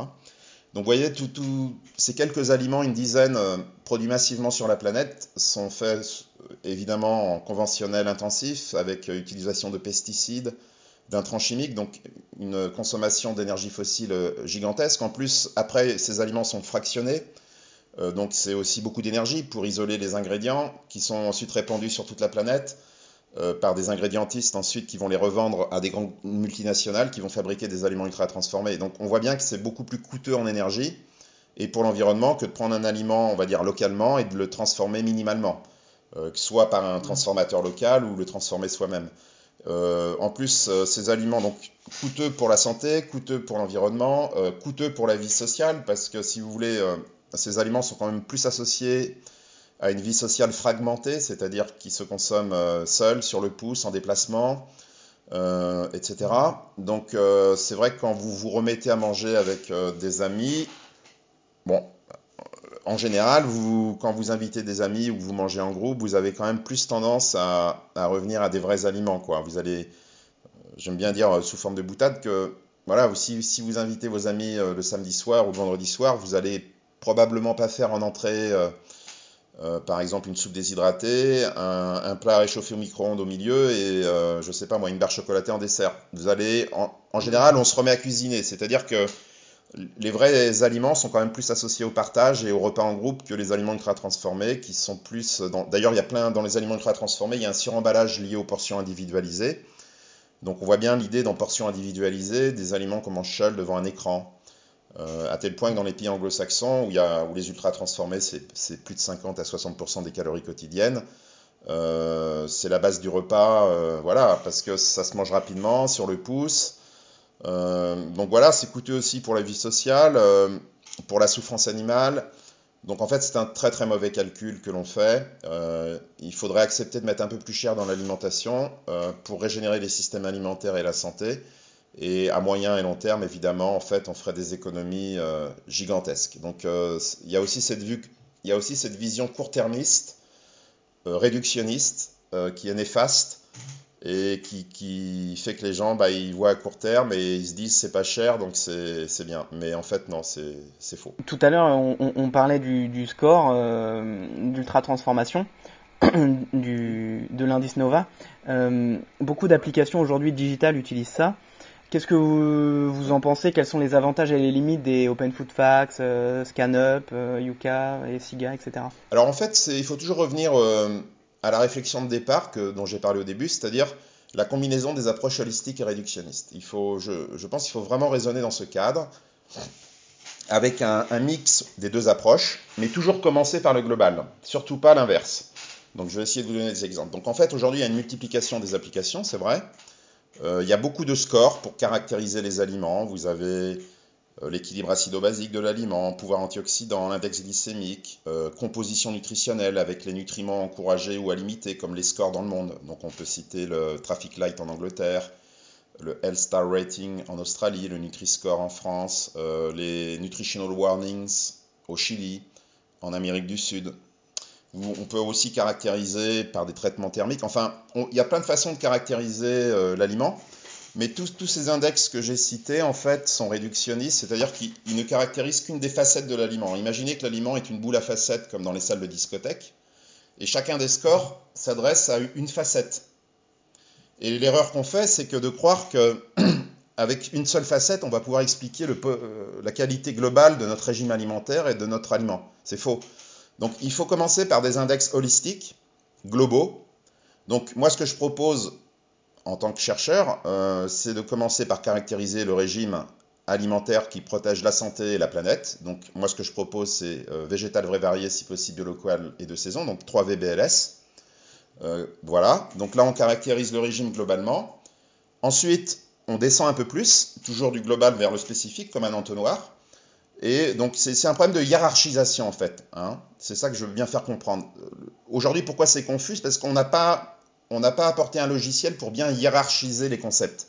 Donc vous voyez, tout, ces quelques aliments, une dizaine, euh, produits massivement sur la planète, sont faits euh, évidemment en conventionnel intensif, avec euh, utilisation de pesticides, d'intrants chimiques, donc une consommation d'énergie fossile gigantesque. En plus, après, ces aliments sont fractionnés, donc c'est aussi beaucoup d'énergie pour isoler les ingrédients qui sont ensuite répandus sur toute la planète. Euh, par des ingrédientistes ensuite qui vont les revendre à des grandes multinationales qui vont fabriquer des aliments ultra transformés. Donc on voit bien que c'est beaucoup plus coûteux en énergie et pour l'environnement que de prendre un aliment, on va dire localement, et de le transformer minimalement, euh, soit par un transformateur local ou le transformer soi-même. Euh, en plus, euh, ces aliments, donc coûteux pour la santé, coûteux pour l'environnement, euh, coûteux pour la vie sociale, parce que si vous voulez, ces aliments sont quand même plus associés à une vie sociale fragmentée, c'est-à-dire qui se consomme euh, seul, sur le pouce, en déplacement, etc. Donc c'est vrai que quand vous vous remettez à manger avec des amis, bon, en général, quand vous invitez des amis ou vous mangez en groupe, vous avez quand même plus tendance à, revenir à des vrais aliments. Vous allez, j'aime bien dire sous forme de boutade que voilà, si, vous invitez vos amis le samedi soir ou le vendredi soir, vous allez probablement pas faire en entrée euh, par exemple une soupe déshydratée, un, plat réchauffé au micro-ondes au milieu et euh, je sais pas moi une barre chocolatée en dessert. Vous allez en général on se remet à cuisiner, c'est-à-dire que les vrais aliments sont quand même plus associés au partage et au repas en groupe que les aliments ultra transformés qui sont plus d'ailleurs il y a plein dans les aliments ultra transformés il y a un suremballage lié aux portions individualisées donc on voit bien l'idée dans portions individualisées des aliments qu'on mange seul devant un écran euh, à tel point que dans les pays anglo-saxons, où les ultra transformés, c'est plus de 50 à 60% des calories quotidiennes, euh, c'est la base du repas, euh, voilà, parce que ça se mange rapidement, sur le pouce. Euh, donc voilà, c'est coûteux aussi pour la vie sociale, euh, pour la souffrance animale. Donc en fait, c'est un très très mauvais calcul que l'on fait. Euh, il faudrait accepter de mettre un peu plus cher dans l'alimentation pour régénérer les systèmes alimentaires et la santé. Et à moyen et long terme, évidemment, en fait, on ferait des économies gigantesques. Donc, il y a aussi cette il y a aussi cette vision court-termiste, réductionniste, qui est néfaste et qui, qui, fait que les gens, bah, ils voient à court terme et ils se disent c'est pas cher, donc c'est bien. Mais en fait, non, c'est faux. Tout à l'heure, on, on, parlait du, du score euh, d'ultra transformation. du, de l'indice Nova. Euh, beaucoup d'applications aujourd'hui digitales utilisent ça. Qu'est-ce que vous, vous, en pensez? Quels sont les avantages et les limites des Open Food Facts, euh, ScanUp, euh, Yuka et Siga, etc. Alors en fait, il faut toujours revenir euh, à la réflexion de départ que, dont j'ai parlé au début, c'est-à-dire la combinaison des approches holistiques et réductionnistes. Il faut, je, pense qu'il faut vraiment raisonner dans ce cadre avec un, mix des deux approches, mais toujours commencer par le global, surtout pas l'inverse. Donc je vais essayer de vous donner des exemples. Donc en fait, aujourd'hui, il y a une multiplication des applications, c'est vrai. Euh, il y a beaucoup de scores pour caractériser les aliments. Vous avez l'équilibre acido-basique de l'aliment, pouvoir antioxydant, l'index glycémique, euh, composition nutritionnelle avec les nutriments encouragés ou à limiter, comme les scores dans le monde. Donc on peut citer le Traffic Light en Angleterre, le Health Star Rating en Australie, le Nutri-Score en France, euh, les Nutritional Warnings au Chili, en Amérique du Sud. On peut aussi caractériser par des traitements thermiques. Enfin, il y a plein de façons de caractériser euh, l'aliment. Mais tous, ces index que j'ai cités, en fait, sont réductionnistes, c'est-à-dire qu'ils ne caractérisent qu'une des facettes de l'aliment. Imaginez que l'aliment est une boule à facettes, comme dans les salles de discothèque, et chacun des scores s'adresse à une facette. Et l'erreur qu'on fait, c'est que de croire que avec une seule facette, on va pouvoir expliquer euh, la qualité globale de notre régime alimentaire et de notre aliment. C'est faux. Donc il faut commencer par des index holistiques, globaux. Donc moi ce que je propose en tant que chercheur, euh, c'est de commencer par caractériser le régime alimentaire qui protège la santé et la planète. Donc moi ce que je propose c'est euh, végétal vrai varié si possible local et de saison, donc 3 VBLS. Euh, voilà, donc là on caractérise le régime globalement. Ensuite on descend un peu plus, toujours du global vers le spécifique comme un entonnoir. Et donc c'est un problème de hiérarchisation en fait. Hein. C'est ça que je veux bien faire comprendre. Aujourd'hui pourquoi c'est confus? Parce qu'on n'a pas, on n'a pas apporté un logiciel pour bien hiérarchiser les concepts.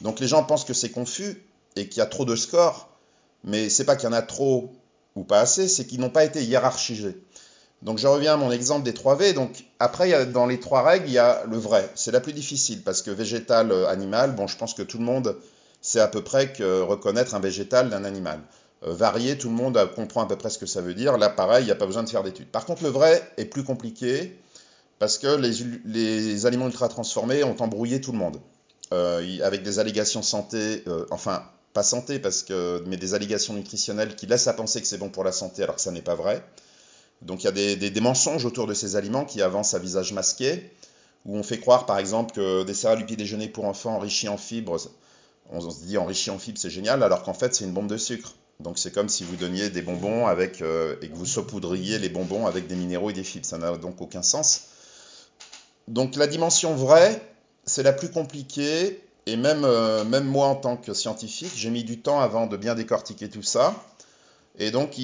Donc les gens pensent que c'est confus et qu'il y a trop de scores, mais c'est pas qu'il y en a trop ou pas assez, c'est qu'ils n'ont pas été hiérarchisés. Donc je reviens à mon exemple des 3V. Donc après, dans les trois règles, il y a le vrai. C'est la plus difficile parce que végétal, euh, animal, bon, je pense que tout le monde sait à peu près que reconnaître un végétal d'un animal. Euh, varié, tout le monde comprend à peu près ce que ça veut dire. Là, pareil, il n'y a pas besoin de faire d'études. Par contre, le vrai est plus compliqué parce que les, aliments ultra transformés ont embrouillé tout le monde. Euh, avec des allégations santé, enfin pas santé, parce que, mais des allégations nutritionnelles qui laissent à penser que c'est bon pour la santé alors que ça n'est pas vrai. Donc il y a des, mensonges autour de ces aliments qui avancent à visage masqué, où on fait croire par exemple que des céréales du petit déjeuner pour enfants enrichies en fibres, on se dit enrichi en fibres c'est génial, alors qu'en fait c'est une bombe de sucre. Donc c'est comme si vous donniez des bonbons avec, euh, et que vous saupoudriez les bonbons avec des minéraux et des fibres. Ça n'a donc aucun sens. Donc la dimension vraie, c'est la plus compliquée et même, euh, même moi, en tant que scientifique, j'ai mis du temps avant de bien décortiquer tout ça. Et donc,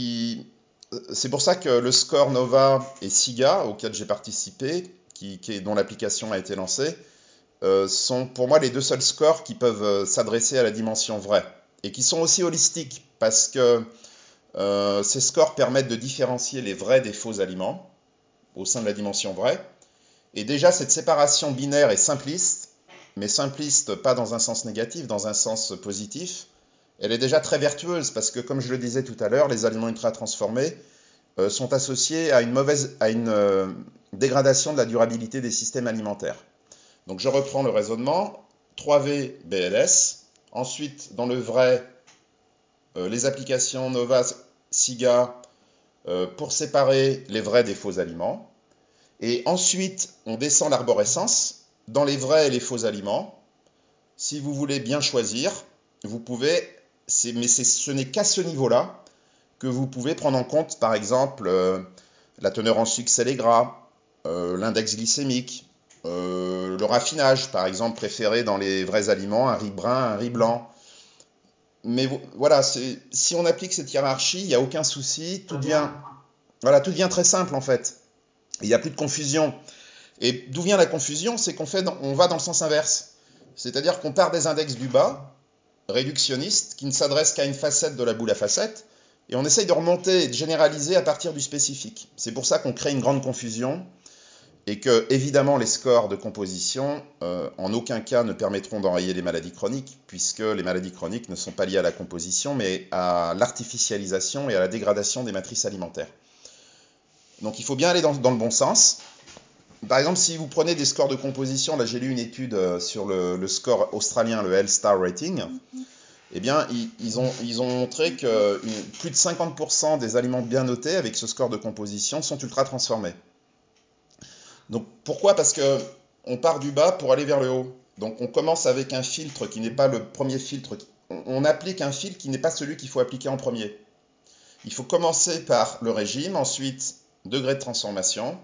c'est pour ça que le score Nova et SIGA, auquel j'ai participé, dont l'application a été lancée, euh, sont pour moi les deux seuls scores qui peuvent euh, s'adresser à la dimension vraie. Et qui sont aussi holistiques, parce que ces scores permettent de différencier les vrais des faux aliments au sein de la dimension vraie. Et déjà, cette séparation binaire est simpliste mais simpliste, pas dans un sens négatif, dans un sens positif, elle est déjà très vertueuse parce que, comme je le disais tout à l'heure, les aliments ultra transformés euh, sont associés à une mauvaise, à une euh, dégradation de la durabilité des systèmes alimentaires. Donc je reprends le raisonnement 3V BLS. Ensuite, dans le vrai, euh, les applications Nova, SIGA pour séparer les vrais des faux aliments. Et ensuite, on descend l'arborescence dans les vrais et les faux aliments. Si vous voulez bien choisir, vous pouvez, mais ce n'est qu'à ce niveau-là que vous pouvez prendre en compte, par exemple, euh, la teneur en sucre sel et gras, euh, l'index glycémique, euh, le raffinage, par exemple, préféré dans les vrais aliments, un riz brun, un riz blanc. Mais voilà, si on applique cette hiérarchie, il n'y a aucun souci, tout devient, voilà, tout devient très simple en fait. Il n'y a plus de confusion. Et d'où vient la confusion? C'est qu'on fait, on va dans le sens inverse. C'est-à-dire qu'on part des index du bas, réductionnistes, qui ne s'adressent qu'à une facette de la boule à facettes, et on essaye de remonter et de généraliser à partir du spécifique. C'est pour ça qu'on crée une grande confusion, et que, évidemment, les scores de composition, euh, en aucun cas, ne permettront d'enrayer les maladies chroniques, puisque les maladies chroniques ne sont pas liées à la composition, mais à l'artificialisation et à la dégradation des matrices alimentaires. Donc il faut bien aller dans, le bon sens, par exemple, si vous prenez des scores de composition, là j'ai lu une étude euh, sur le, score australien, le L-Star Rating, eh bien, ils, ont, montré que plus de 50% des aliments bien notés avec ce score de composition sont ultra transformés. Donc pourquoi? Parce que on part du bas pour aller vers le haut. Donc on commence avec un filtre qui n'est pas le premier filtre. On applique un filtre qui n'est pas celui qu'il faut appliquer en premier. Il faut commencer par le régime, ensuite degré de transformation,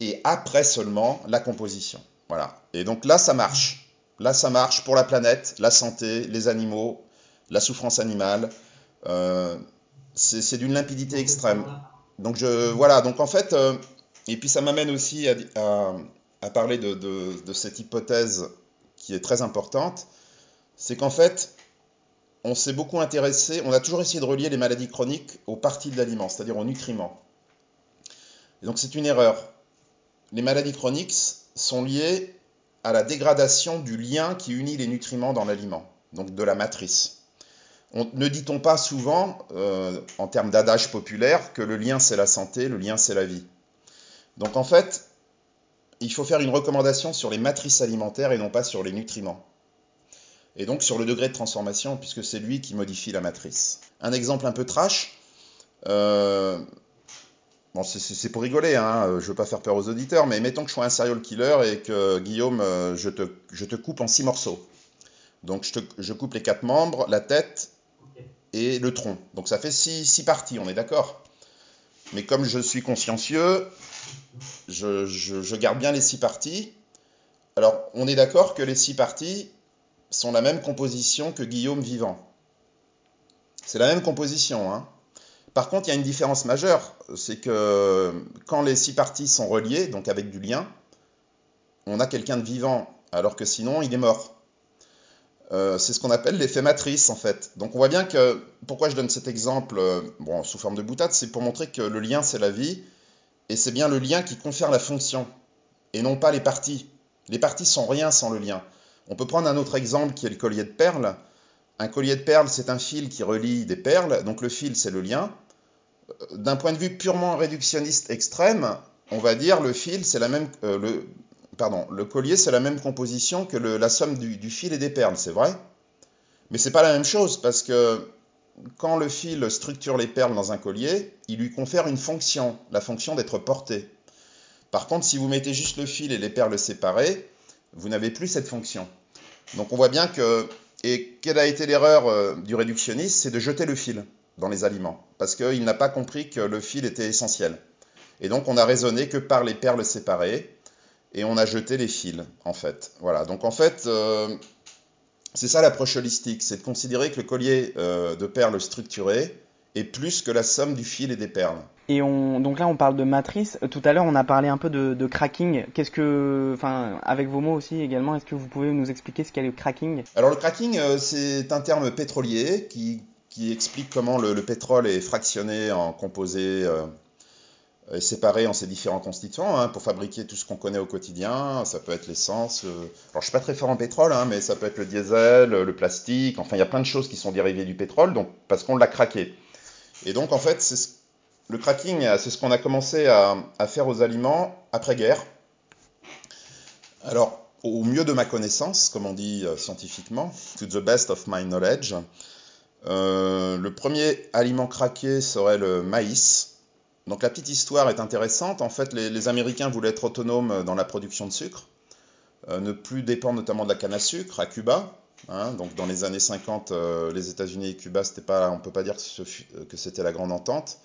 et après seulement la composition. Voilà. Et donc là, ça marche. Là, ça marche pour la planète, la santé, les animaux, la souffrance animale. Euh, c'est d'une limpidité extrême. Donc je, voilà. Donc en fait, euh, et puis ça m'amène aussi à, parler de, de, cette hypothèse qui est très importante, c'est qu'en fait, on s'est beaucoup intéressé, on a toujours essayé de relier les maladies chroniques aux parties de l'aliment, c'est-à-dire aux nutriments. Donc c'est une erreur les maladies chroniques sont liées à la dégradation du lien qui unit les nutriments dans l'aliment, donc de la matrice. ne dit-on pas souvent, euh, en termes d'adage populaire, que le lien c'est la santé, le lien c'est la vie? Donc en fait, il faut faire une recommandation sur les matrices alimentaires et non pas sur les nutriments. Et donc sur le degré de transformation, puisque c'est lui qui modifie la matrice. Un exemple un peu trash, euh, bon, c'est pour rigoler, hein, je veux pas faire peur aux auditeurs, mais mettons que je sois un serial killer et que Guillaume, je te, je te coupe en six morceaux. Donc je, te, je, coupe les quatre membres, la tête et le tronc. Donc ça fait six, six parties, on est d'accord Mais comme je suis consciencieux, je, je, je, garde bien les six parties. Alors on est d'accord que les six parties sont la même composition que Guillaume vivant. C'est la même composition. Hein. Par contre, il y a une différence majeure, c'est que quand les six parties sont reliées, donc avec du lien, on a quelqu'un de vivant, alors que sinon il est mort. Euh, c'est ce qu'on appelle l'effet matrice en fait. Donc on voit bien que pourquoi je donne cet exemple euh, sous forme de boutade, c'est pour montrer que le lien c'est la vie et c'est bien le lien qui confère la fonction et non pas les parties. Les parties sont rien sans le lien. On peut prendre un autre exemple qui est le collier de perles. Un collier de perles, c'est un fil qui relie des perles, donc le fil, c'est le lien. D'un point de vue purement réductionniste extrême, on va dire le euh, le, collier, c'est la même composition que la somme du, du, fil et des perles, c'est vrai? Mais c'est pas la même chose parce que quand le fil structure les perles dans un collier, il lui confère une fonction, la fonction d'être porté. Par contre, si vous mettez juste le fil et les perles séparées, vous n'avez plus cette fonction. Donc on voit bien que et quelle a été l'erreur euh, du réductionniste C'est de jeter le fil dans les aliments, parce qu'il n'a pas compris que le fil était essentiel. Et donc on a raisonné que par les perles séparées, et on a jeté les fils, en fait. Voilà, donc en fait, euh, c'est ça l'approche holistique, c'est de considérer que le collier euh, de perles structurées est plus que la somme du fil et des perles. Et on, donc là, on parle de matrice. Tout à l'heure, on a parlé un peu de, de cracking. Qu'est-ce que, enfin, avec vos mots aussi également, est-ce que vous pouvez nous expliquer ce qu'est le cracking? Alors le cracking, euh, c'est un terme pétrolier qui, qui explique comment le, le, pétrole est fractionné en composés euh, et séparé en ses différents constituants hein, pour fabriquer tout ce qu'on connaît au quotidien. Ça peut être l'essence. Euh... Alors je suis pas très fort en pétrole, hein, mais ça peut être le diesel, le plastique. Enfin, il y a plein de choses qui sont dérivées du pétrole, donc parce qu'on l'a craqué. Et donc en fait, le cracking, c'est ce qu'on a commencé à, faire aux aliments après-guerre. Alors, au mieux de ma connaissance, comme on dit euh, scientifiquement, to the best of my knowledge, euh, le premier aliment craqué serait le maïs. Donc la petite histoire est intéressante. En fait, les, Américains voulaient être autonomes dans la production de sucre, euh, ne plus dépendre notamment de la canne à sucre à Cuba. Hein, donc dans les années 50, euh, les États-Unis et Cuba, pas, on ne peut pas dire que c'était la grande entente.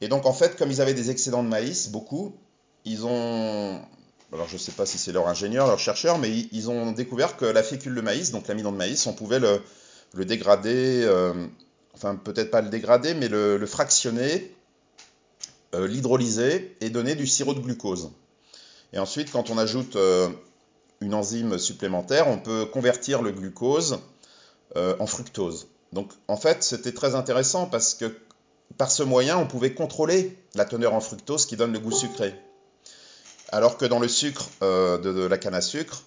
Et donc, en fait, comme ils avaient des excédents de maïs, beaucoup, ils ont. Alors, je ne sais pas si c'est leur ingénieur, leur chercheur, mais ils, ont découvert que la fécule de maïs, donc l'amidon de maïs, on pouvait le, le dégrader, euh, enfin, peut-être pas le dégrader, mais le, fractionner, euh, l'hydrolyser et donner du sirop de glucose. Et ensuite, quand on ajoute euh, une enzyme supplémentaire, on peut convertir le glucose en fructose. Donc, en fait, c'était très intéressant parce que par ce moyen, on pouvait contrôler la teneur en fructose qui donne le goût sucré. Alors que dans le sucre de, la canne à sucre,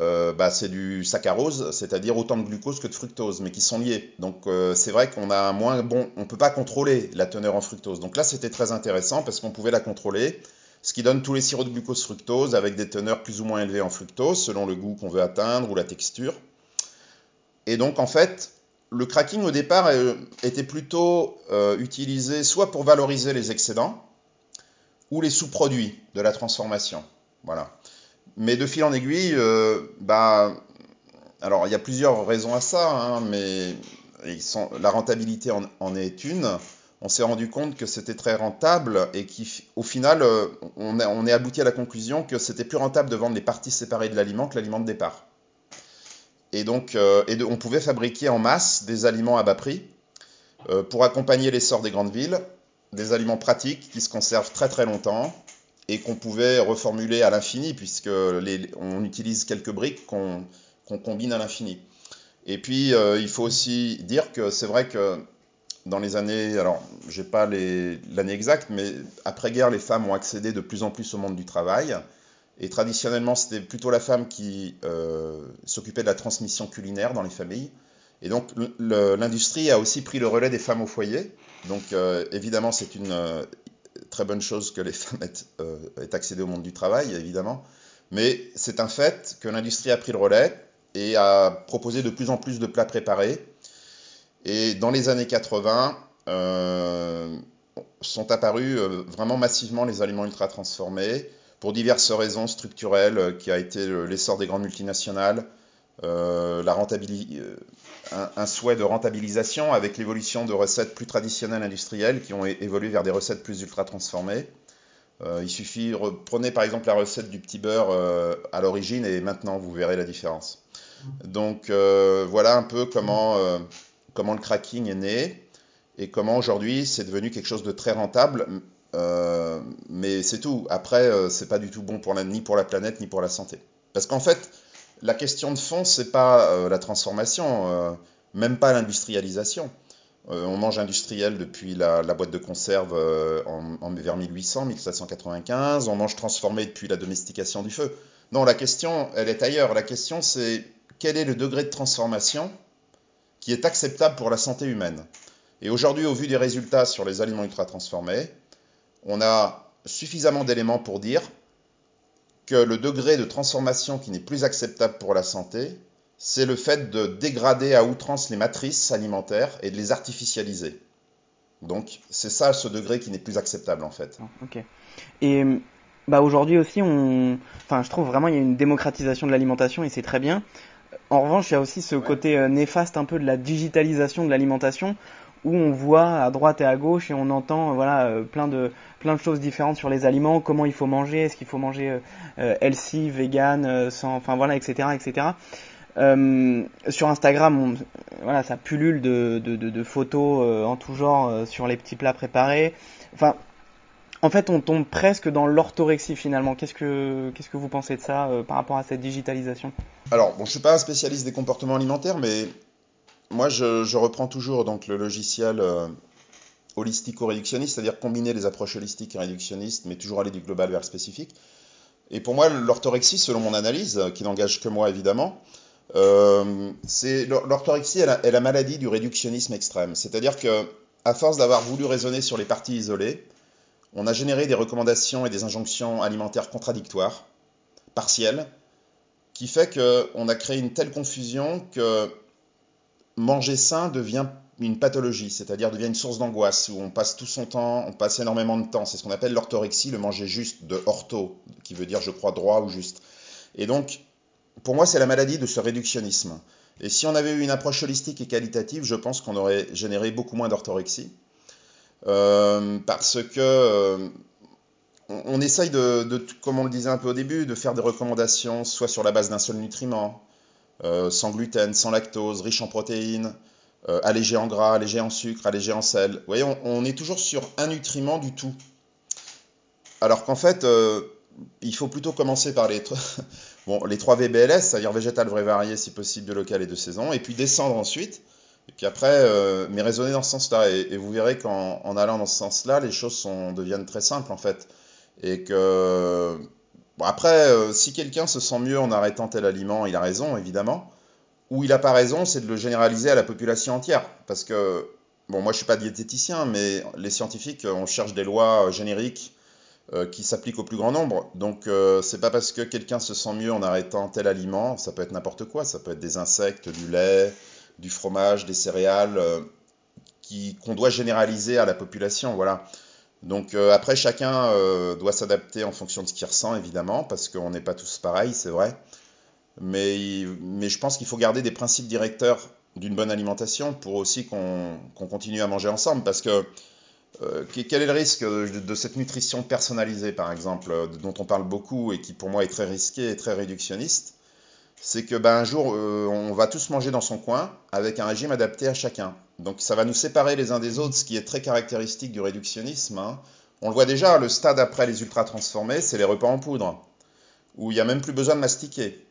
euh, bah, c'est du saccharose, c'est-à-dire autant de glucose que de fructose, mais qui sont liés. Donc euh, c'est vrai qu'on a un moins bon, on peut pas contrôler la teneur en fructose. Donc là c'était très intéressant parce qu'on pouvait la contrôler, ce qui donne tous les sirops de glucose fructose avec des teneurs plus ou moins élevées en fructose selon le goût qu'on veut atteindre ou la texture. Et donc en fait, le cracking au départ euh, était plutôt utilisé soit pour valoriser les excédents ou les sous-produits de la transformation. Voilà. Mais de fil en aiguille, euh, bah, alors il y a plusieurs raisons à ça, hein, mais la rentabilité en, est une. On s'est rendu compte que c'était très rentable et qu'au final, euh, on, est abouti à la conclusion que c'était plus rentable de vendre les parties séparées de l'aliment que l'aliment de départ. Et donc, euh, on pouvait fabriquer en masse des aliments à bas prix pour accompagner l'essor des grandes villes, des aliments pratiques qui se conservent très très longtemps et qu'on pouvait reformuler à l'infini puisque on utilise quelques briques qu'on qu combine à l'infini. Et puis, euh, il faut aussi dire que c'est vrai que dans les années, alors j'ai pas l'année exacte, mais après-guerre, les femmes ont accédé de plus en plus au monde du travail. Et traditionnellement, c'était plutôt la femme qui euh, s'occupait de la transmission culinaire dans les familles. Et donc, l'industrie a aussi pris le relais des femmes au foyer. Donc, euh, évidemment, c'est une très bonne chose que les femmes aient, euh, aient, accédé au monde du travail, évidemment. Mais c'est un fait que l'industrie a pris le relais et a proposé de plus en plus de plats préparés. Et dans les années 80, sont apparus vraiment massivement les aliments ultra transformés pour diverses raisons structurelles qui a été l'essor des grandes multinationales, la rentabilité, un, souhait de rentabilisation avec l'évolution de recettes plus traditionnelles industrielles qui ont évolué vers des recettes plus ultra transformées. Euh, il suffit, prenez par exemple la recette du petit beurre euh, à l'origine et maintenant vous verrez la différence. Donc euh, voilà un peu comment, comment le cracking est né et comment aujourd'hui c'est devenu quelque chose de très rentable. mais c'est tout. Après, c'est pas du tout bon pour la, ni pour la planète ni pour la santé. Parce qu'en fait, la question de fond, c'est pas la transformation, même pas l'industrialisation. Euh, on mange industriel depuis la, boîte de conserve euh, en, vers 1800, 1795. On mange transformé depuis la domestication du feu. Non, la question, elle est ailleurs. La question, c'est quel est le degré de transformation qui est acceptable pour la santé humaine? Et aujourd'hui, au vu des résultats sur les aliments ultra transformés, on a suffisamment d'éléments pour dire que le degré de transformation qui n'est plus acceptable pour la santé, c'est le fait de dégrader à outrance les matrices alimentaires et de les artificialiser. Donc c'est ça ce degré qui n'est plus acceptable en fait. Ok. Et bah aujourd'hui aussi, on, enfin je trouve vraiment il y a une démocratisation de l'alimentation et c'est très bien. En revanche, il y a aussi ce côté euh, néfaste un peu de la digitalisation de l'alimentation où on voit à droite et à gauche et on entend voilà euh, plein de plein de choses différentes sur les aliments, comment il faut manger, est-ce qu'il faut manger euh, healthy, vegan, sans, enfin voilà, etc., etc. Euh, sur Instagram, voilà, ça pullule de, photos euh, en tout genre euh, sur les petits plats préparés. Enfin, en fait, on tombe presque dans l'orthorexie finalement. Qu'est-ce que qu'est-ce que vous pensez de ça par rapport à cette digitalisation? Alors, bon, je suis pas un spécialiste des comportements alimentaires, mais moi, je, reprends toujours donc le logiciel holistico-réductionniste, c'est-à-dire combiner les approches holistiques et réductionnistes, mais toujours aller du global vers le spécifique. Et pour moi, l'orthorexie, selon mon analyse, qui n'engage que moi évidemment, euh, c'est l'orthorexie est, la maladie du réductionnisme extrême. C'est-à-dire que, à force d'avoir voulu raisonner sur les parties isolées, on a généré des recommandations et des injonctions alimentaires contradictoires, partielles, qui fait qu'on a créé une telle confusion que manger sain devient une pathologie, c'est-à-dire devient une source d'angoisse, où on passe tout son temps, on passe énormément de temps. C'est ce qu'on appelle l'orthorexie, le manger juste, de ortho, qui veut dire je crois droit ou juste. Et donc, pour moi, c'est la maladie de ce réductionnisme. Et si on avait eu une approche holistique et qualitative, je pense qu'on aurait généré beaucoup moins d'orthorexie. Euh, parce que euh, on, essaye de, comme on le disait un peu au début, de faire des recommandations soit sur la base d'un seul nutriment, sans gluten, sans lactose, riche en protéines, allégé en gras, allégé en sucre, allégé en sel. Vous voyez, on, est toujours sur un nutriment du tout. Alors qu'en fait, il faut plutôt commencer par les, bon, les 3 VBLS, c'est-à-dire végétal, vrai, varié, si possible, de local et de saison, et puis descendre ensuite. Et puis après, euh, mais raisonner dans ce sens-là. Et, vous verrez qu'en allant dans ce sens-là, les choses deviennent très simples, en fait. Et que. Bon, après, euh, si quelqu'un se sent mieux en arrêtant tel aliment, il a raison, évidemment. Ou il n'a pas raison, c'est de le généraliser à la population entière. Parce que, bon, moi je ne suis pas diététicien, mais les scientifiques, on cherche des lois génériques euh, qui s'applique au plus grand nombre. Donc euh, c'est pas parce que quelqu'un se sent mieux en arrêtant tel aliment, ça peut être n'importe quoi, ça peut être des insectes, du lait, du fromage, des céréales, euh, qu'on doit généraliser à la population, voilà. Donc après chacun doit s'adapter en fonction de ce qu'il ressent évidemment, parce qu'on n'est pas tous pareils, c'est vrai. Mais, je pense qu'il faut garder des principes directeurs d'une bonne alimentation pour aussi qu'on continue à manger ensemble, parce que euh, quel est le risque de, cette nutrition personnalisée, par exemple, euh, dont on parle beaucoup et qui pour moi est très risquée et très réductionniste? C'est que ben, un jour, euh, on va tous manger dans son coin avec un régime adapté à chacun. Donc ça va nous séparer les uns des autres, ce qui est très caractéristique du réductionnisme. Hein. On le voit déjà, le stade après les ultra transformés, c'est les repas en poudre, où il n'y a même plus besoin de mastiquer.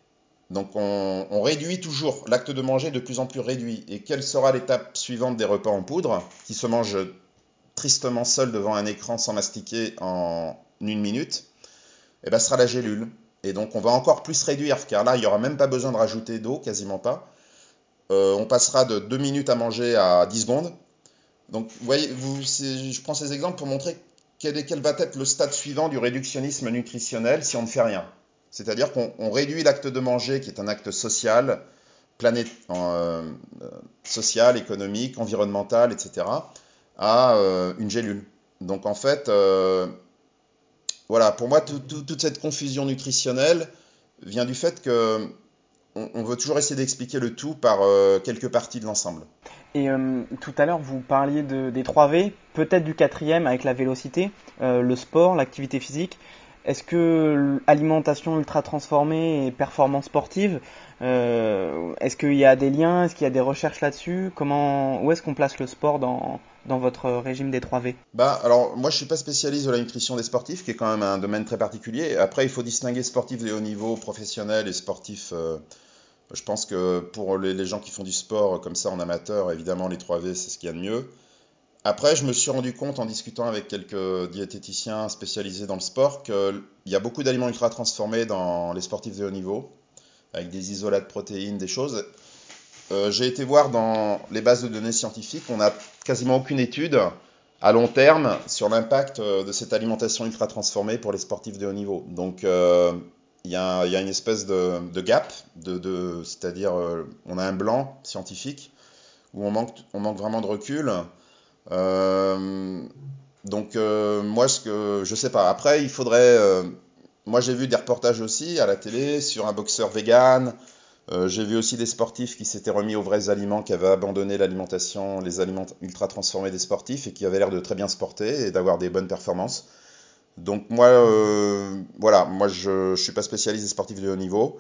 Donc on, réduit toujours l'acte de manger de plus en plus réduit. Et quelle sera l'étape suivante des repas en poudre, qui se mangent tristement seul devant un écran sans mastiquer en une minute, eh ce sera la gélule. Et donc on va encore plus réduire, car là, il n'y aura même pas besoin de rajouter d'eau, quasiment pas. Euh, on passera de 2 minutes à manger à 10 secondes. Donc vous voyez, je prends ces exemples pour montrer quel, quel va être le stade suivant du réductionnisme nutritionnel si on ne fait rien. C'est-à-dire qu'on réduit l'acte de manger, qui est un acte social, planète, euh, social, économique, environnemental, etc., à euh, une gélule. Donc en fait, voilà, pour moi, toute cette confusion nutritionnelle vient du fait que on, veut toujours essayer d'expliquer le tout par quelques parties de l'ensemble. Et tout à l'heure, vous parliez des 3 V, peut-être du quatrième avec la vélocité, le sport, l'activité physique. Est-ce que alimentation ultra transformée et performance sportive, euh, est-ce qu'il y a des liens Est-ce qu'il y a des recherches là-dessus? Comment, Où est-ce qu'on place le sport dans, dans votre régime des 3V bah, alors, moi, je suis pas spécialiste de la nutrition des sportifs, qui est quand même un domaine très particulier. Après, il faut distinguer sportifs de haut niveau, professionnels et sportifs. Euh, je pense que pour les, gens qui font du sport comme ça en amateur, évidemment, les 3V, c'est ce qu'il y a de mieux. Après, je me suis rendu compte en discutant avec quelques diététiciens spécialisés dans le sport qu'il y a beaucoup d'aliments ultra transformés dans les sportifs de haut niveau, avec des isolats de protéines, des choses. Euh, j'ai été voir dans les bases de données scientifiques, on n'a quasiment aucune étude à long terme sur l'impact euh, de cette alimentation ultra transformée pour les sportifs de haut niveau. Donc, euh, il y, a, une espèce de, gap, c'est-à-dire on a un blanc scientifique où on manque, on manque vraiment de recul. Euh, donc euh, moi, ce que je sais pas. Après, il faudrait. Euh, moi, j'ai vu des reportages aussi à la télé sur un boxeur vegan. j'ai vu aussi des sportifs qui s'étaient remis aux vrais aliments, qui avaient abandonné l'alimentation, les aliments ultra transformés des sportifs et qui avaient l'air de très bien se porter et d'avoir des bonnes performances. Donc moi, voilà, moi je, ne suis pas spécialiste des sportifs de haut niveau.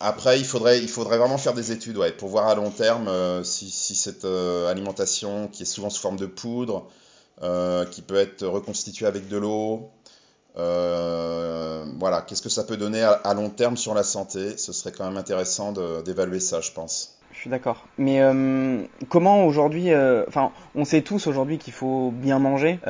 Après, il faudrait, vraiment faire des études ouais, pour voir à long terme euh, si, cette euh, alimentation qui est souvent sous forme de poudre, euh, qui peut être reconstituée avec de l'eau, voilà, qu'est-ce que ça peut donner à, long terme sur la santé? Ce serait quand même intéressant d'évaluer ça, je pense. Je suis d'accord. Mais comment aujourd'hui, enfin, on sait tous aujourd'hui qu'il faut bien manger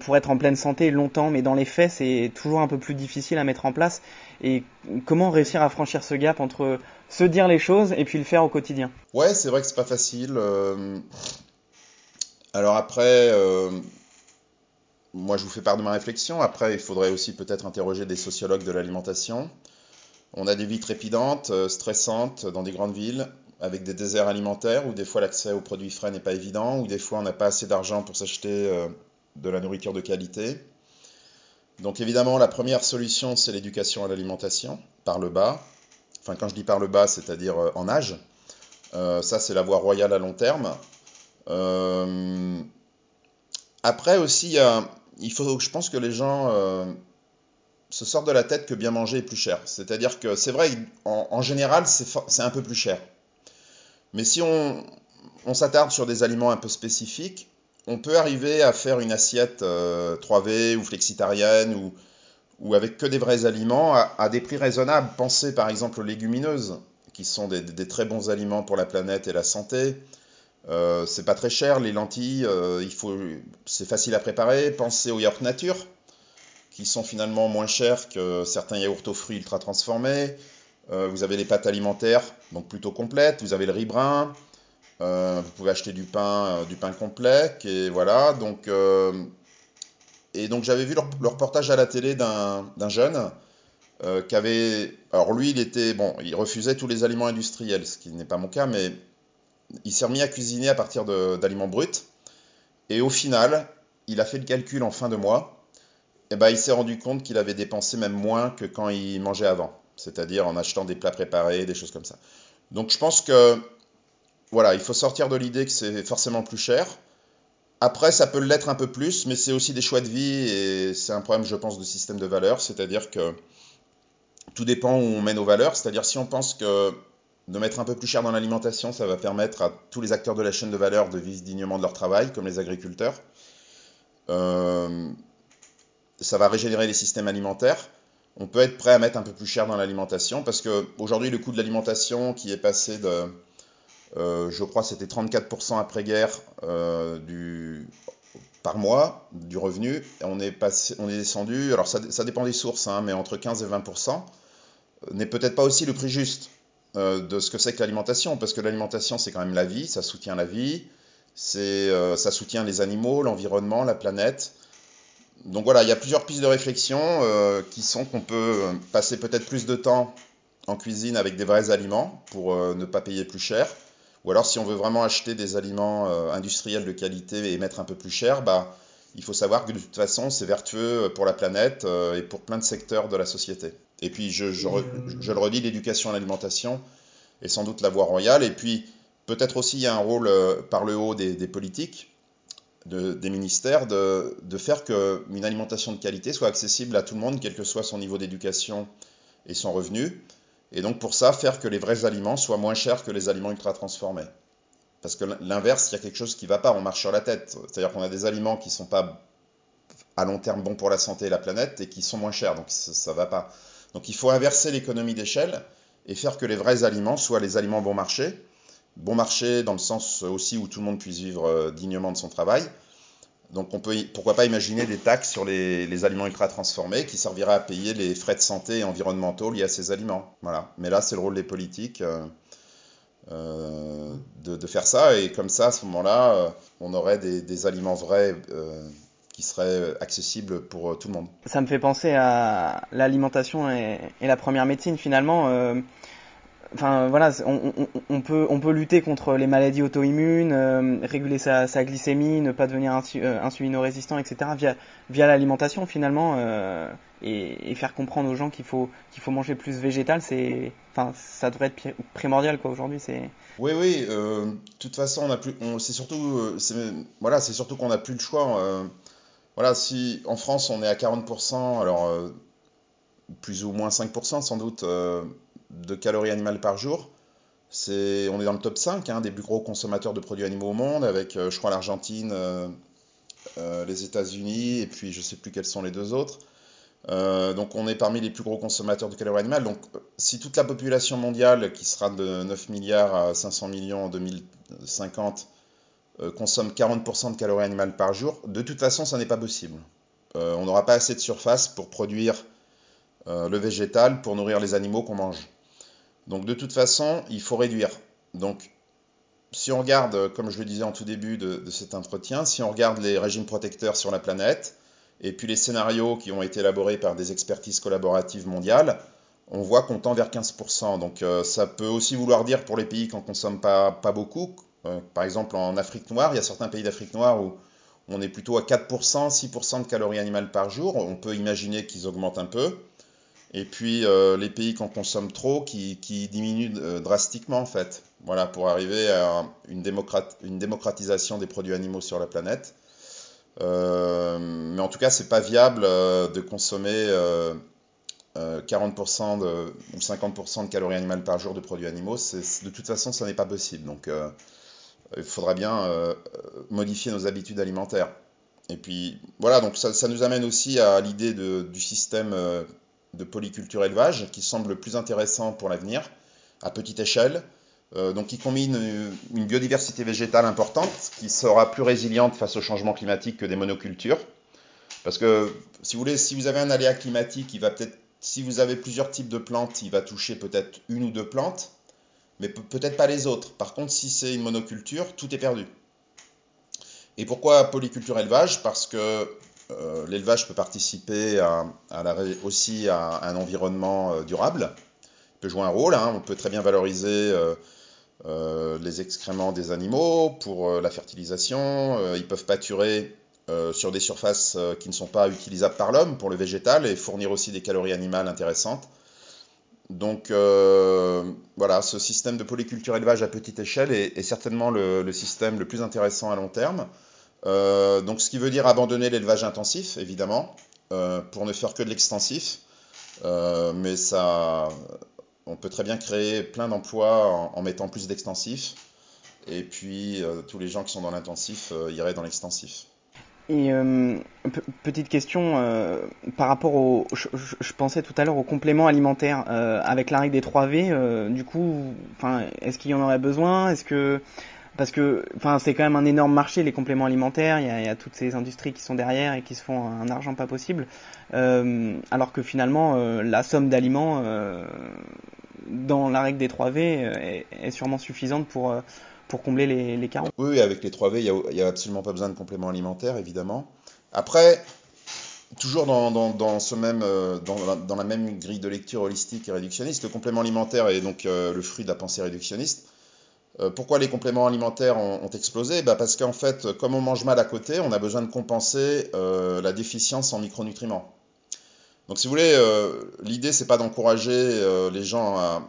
pour être en pleine santé longtemps, mais dans les faits, c'est toujours un peu plus difficile à mettre en place et comment réussir à franchir ce gap entre se dire les choses et puis le faire au quotidien? Ouais, c'est vrai que c'est pas facile. Euh. Alors après, euh, moi je vous fais part de ma réflexion. Après, il faudrait aussi peut-être interroger des sociologues de l'alimentation. On a des vies trépidantes, euh, stressantes dans des grandes villes, avec des déserts alimentaires où des fois l'accès aux produits frais n'est pas évident, où des fois on n'a pas assez d'argent pour s'acheter de la nourriture de qualité. Donc évidemment, la première solution, c'est l'éducation à l'alimentation, par le bas. Enfin, quand je dis par le bas, c'est-à-dire euh, en âge. Euh, ça, c'est la voie royale à long terme. Euh, après aussi, il faut, je pense que les gens se sortent de la tête que bien manger est plus cher. C'est-à-dire que c'est vrai, en général, c'est un peu plus cher. Mais si on, s'attarde sur des aliments un peu spécifiques, on peut arriver à faire une assiette 3V euh, ou flexitarienne ou, avec que des vrais aliments à, des prix raisonnables. Pensez par exemple aux légumineuses, qui sont des, très bons aliments pour la planète et la santé. Euh, c'est pas très cher, les lentilles, euh, c'est facile à préparer. Pensez aux yaourts nature, qui sont finalement moins chers que certains yaourts aux fruits ultra transformés. Vous avez les pâtes alimentaires, donc plutôt complètes. Vous avez le riz brun, euh, vous pouvez acheter du pain, euh, du pain complet, et voilà. Donc, euh, et donc j'avais vu le, reportage à la télé d'un jeune qui avait, alors lui, il était bon, il refusait tous les aliments industriels, ce qui n'est pas mon cas, mais il s'est remis à cuisiner à partir d'aliments bruts. Et au final, il a fait le calcul en fin de mois. Et ben, il s'est rendu compte qu'il avait dépensé même moins que quand il mangeait avant, c'est-à-dire en achetant des plats préparés, des choses comme ça. Donc je pense que voilà, il faut sortir de l'idée que c'est forcément plus cher. Après, ça peut l'être un peu plus, mais c'est aussi des choix de vie et c'est un problème, je pense, de système de valeurs. C'est-à-dire que tout dépend où on met nos valeurs. C'est-à-dire si on pense que de mettre un peu plus cher dans l'alimentation, ça va permettre à tous les acteurs de la chaîne de valeur de vivre dignement de leur travail, comme les agriculteurs. Euh, ça va régénérer les systèmes alimentaires. On peut être prêt à mettre un peu plus cher dans l'alimentation parce qu'aujourd'hui, le coût de l'alimentation qui est passé de euh, je crois c'était 34% après-guerre euh, par mois du revenu. On est, passé, on est descendu, alors ça, ça dépend des sources, hein, mais entre 15 et 20%, euh, n'est peut-être pas aussi le prix juste de ce que c'est que l'alimentation, parce que l'alimentation c'est quand même la vie, ça soutient la vie, ça soutient les animaux, l'environnement, la planète. Donc voilà, il y a plusieurs pistes de réflexion qui sont qu'on peut passer peut-être plus de temps en cuisine avec des vrais aliments pour ne pas payer plus cher Ou alors, si on veut vraiment acheter des aliments industriels de qualité et mettre un peu plus cher, bah, il faut savoir que de toute façon, c'est vertueux pour la planète et pour plein de secteurs de la société. Et puis, je, le redis, l'éducation à l'alimentation est sans doute la voie royale. Et puis, peut-être aussi, il y a un rôle par le haut des politiques des ministères de, de faire qu'une alimentation de qualité soit accessible à tout le monde, quel que soit son niveau d'éducation et son revenu. Et donc pour ça, faire que les vrais aliments soient moins chers que les aliments ultra transformés. Parce que l'inverse, il y a quelque chose qui ne va pas, on marche sur la tête. C'est-à-dire qu'on a des aliments qui ne sont pas à long terme bons pour la santé et la planète et qui sont moins chers, donc ça ne va pas. Donc il faut inverser l'économie d'échelle et faire que les vrais aliments soient les aliments bon marché, bon marché dans le sens aussi où tout le monde puisse vivre euh, dignement de son travail. Donc on peut, pourquoi pas imaginer des taxes sur les, aliments ultra transformés qui serviraient à payer les frais de santé et environnementaux liés à ces aliments. Voilà. Mais là, c'est le rôle des politiques euh, euh, de, faire ça. Et comme ça, à ce moment-là, on aurait des, aliments vrais qui seraient accessibles pour tout le monde. Ça me fait penser à l'alimentation et, et, la première médecine finalement enfin voilà, on, peut lutter contre les maladies auto-immunes, euh, réguler sa, glycémie, ne pas devenir insu, euh, insulino-résistant, etc. via l'alimentation finalement euh, et, faire comprendre aux gens qu'il faut qu'il faut manger plus végétal, c'est enfin ça devrait être primordial quoi aujourd'hui. Oui oui, de toute façon on a plus, c'est surtout voilà c'est surtout qu'on n'a plus le choix. voilà si en France on est à 40%, alors plus ou moins 5% sans doute de calories animales par jour. On est dans le top 5 hein, des plus gros consommateurs de produits animaux au monde, avec, euh, je crois, l'Argentine, euh, euh, les États-Unis, et puis je ne sais plus quels sont les deux autres. donc on est parmi les plus gros consommateurs de calories animales. Donc si toute la population mondiale, qui sera de 9 milliards à 500 millions en 2050, consomme 40% de calories animales par jour, de toute façon, ça n'est pas possible. on n'aura pas assez de surface pour produire le végétal, pour nourrir les animaux qu'on mange. Donc de toute façon, il faut réduire. Donc si on regarde, comme je le disais en tout début de, cet entretien, si on regarde les régimes protecteurs sur la planète, et puis les scénarios qui ont été élaborés par des expertises collaboratives mondiales, on voit qu'on tend vers 15%. Donc euh, ça peut aussi vouloir dire pour les pays qui n'en consomment pas, pas beaucoup, euh, par exemple en Afrique noire, il y a certains pays d'Afrique noire où on est plutôt à 4%, 6% de calories animales par jour. On peut imaginer qu'ils augmentent un peu. Et puis euh, les pays qui en consomment trop qui, diminuent euh, drastiquement en fait. Voilà, pour arriver à une, démocratisation des produits animaux sur la planète. Euh, mais en tout cas, c'est pas viable de consommer 40% ou 50% de calories animales par jour de produits animaux. de toute façon, ça n'est pas possible. Donc, il faudra bien modifier nos habitudes alimentaires. Et puis, voilà, donc ça, ça nous amène aussi à l'idée du système de polyculture élevage qui semble le plus intéressant pour l'avenir, à petite échelle. Euh, donc qui combine une, biodiversité végétale importante, qui sera plus résiliente face au changement climatique que des monocultures. Parce que si vous voulez, si vous avez un aléa climatique, il va peut-être, si vous avez plusieurs types de plantes, il va toucher peut-être une ou deux plantes, mais peut-être pas les autres. Par contre, si c'est une monoculture, tout est perdu. Et pourquoi polyculture élevage? Parce que euh, l'élevage peut participer à, aussi à un environnement euh, durable. Il peut jouer un rôle. Hein. On peut très bien valoriser euh, les excréments des animaux pour la fertilisation. ils peuvent pâturer sur des surfaces qui ne sont pas utilisables par l'homme pour le végétal et fournir aussi des calories animales intéressantes. Donc voilà, ce système de polyculture élevage à petite échelle est, certainement le, système le plus intéressant à long terme. Euh, donc ce qui veut dire abandonner l'élevage intensif, évidemment, euh, pour ne faire que de l'extensif. Euh, mais ça, on peut très bien créer plein d'emplois en, mettant plus d'extensif. Et puis tous les gens qui sont dans l'intensif iraient dans l'extensif. Et petite question par rapport au, je, pensais tout à l'heure au complément alimentaire avec la règle des 3 V. du coup, est-ce qu'il y en aurait besoin? Est-ce que parce que enfin c'est quand même un énorme marché les compléments alimentaires il y, a, toutes ces industries qui sont derrière et qui se font un argent pas possible euh, alors que finalement euh, la somme d'aliments euh, dans la règle des 3 V est, sûrement suffisante pour pour combler les, carences. Oui, avec les 3 V il n'y a, absolument pas besoin de compléments alimentaires évidemment après Toujours dans, dans, ce même, dans, la même grille de lecture holistique et réductionniste, le complément alimentaire est donc le fruit de la pensée réductionniste. Pourquoi les compléments alimentaires ont, explosé? Bah Parce qu'en fait, comme on mange mal à côté, on a besoin de compenser la déficience en micronutriments. Donc si vous voulez, l'idée, c'est pas d'encourager les gens à,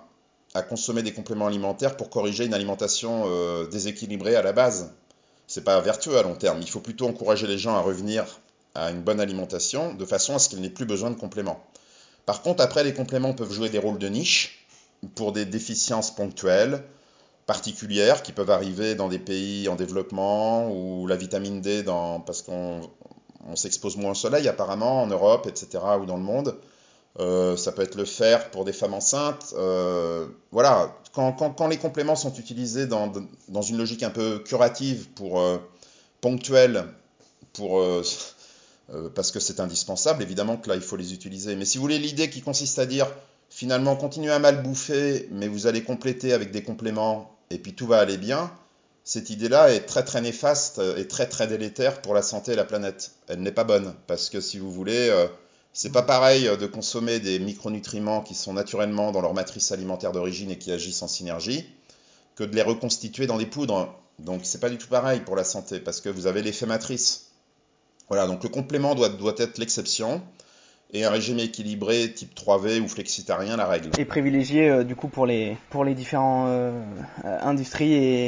à, consommer des compléments alimentaires pour corriger une alimentation déséquilibrée à la base. C'est pas vertueux à long terme. Il faut plutôt encourager les gens à revenir à une bonne alimentation de façon à ce qu'ils n'aient plus besoin de compléments. Par contre, après, les compléments peuvent jouer des rôles de niche pour des déficiences ponctuelles, particulières, qui peuvent arriver dans des pays en développement, ou la vitamine D, parce qu'on s'expose moins au soleil apparemment en Europe, etc., ou dans le monde. Euh, ça peut être le fer pour des femmes enceintes. Euh, voilà, quand, quand, les compléments sont utilisés dans, dans, une logique un peu curative, pour euh, ponctuelle, pour parce que c'est indispensable, évidemment que là, il faut les utiliser. Mais si vous voulez, l'idée qui consiste à dire, finalement, continuez à mal bouffer, mais vous allez compléter avec des compléments, et puis tout va aller bien, cette idée-là est très très néfaste et très très délétère pour la santé et la planète. Elle n'est pas bonne, parce que si vous voulez, euh, c'est pas pareil de consommer des micronutriments qui sont naturellement dans leur matrice alimentaire d'origine et qui agissent en synergie, que de les reconstituer dans des poudres. Donc c'est pas du tout pareil pour la santé, parce que vous avez l'effet matrice. Voilà, donc le complément doit, doit être l'exception et un régime équilibré type 3V ou flexitarien la règle. Et privilégié euh, du coup pour les, pour les différentes euh, industries et,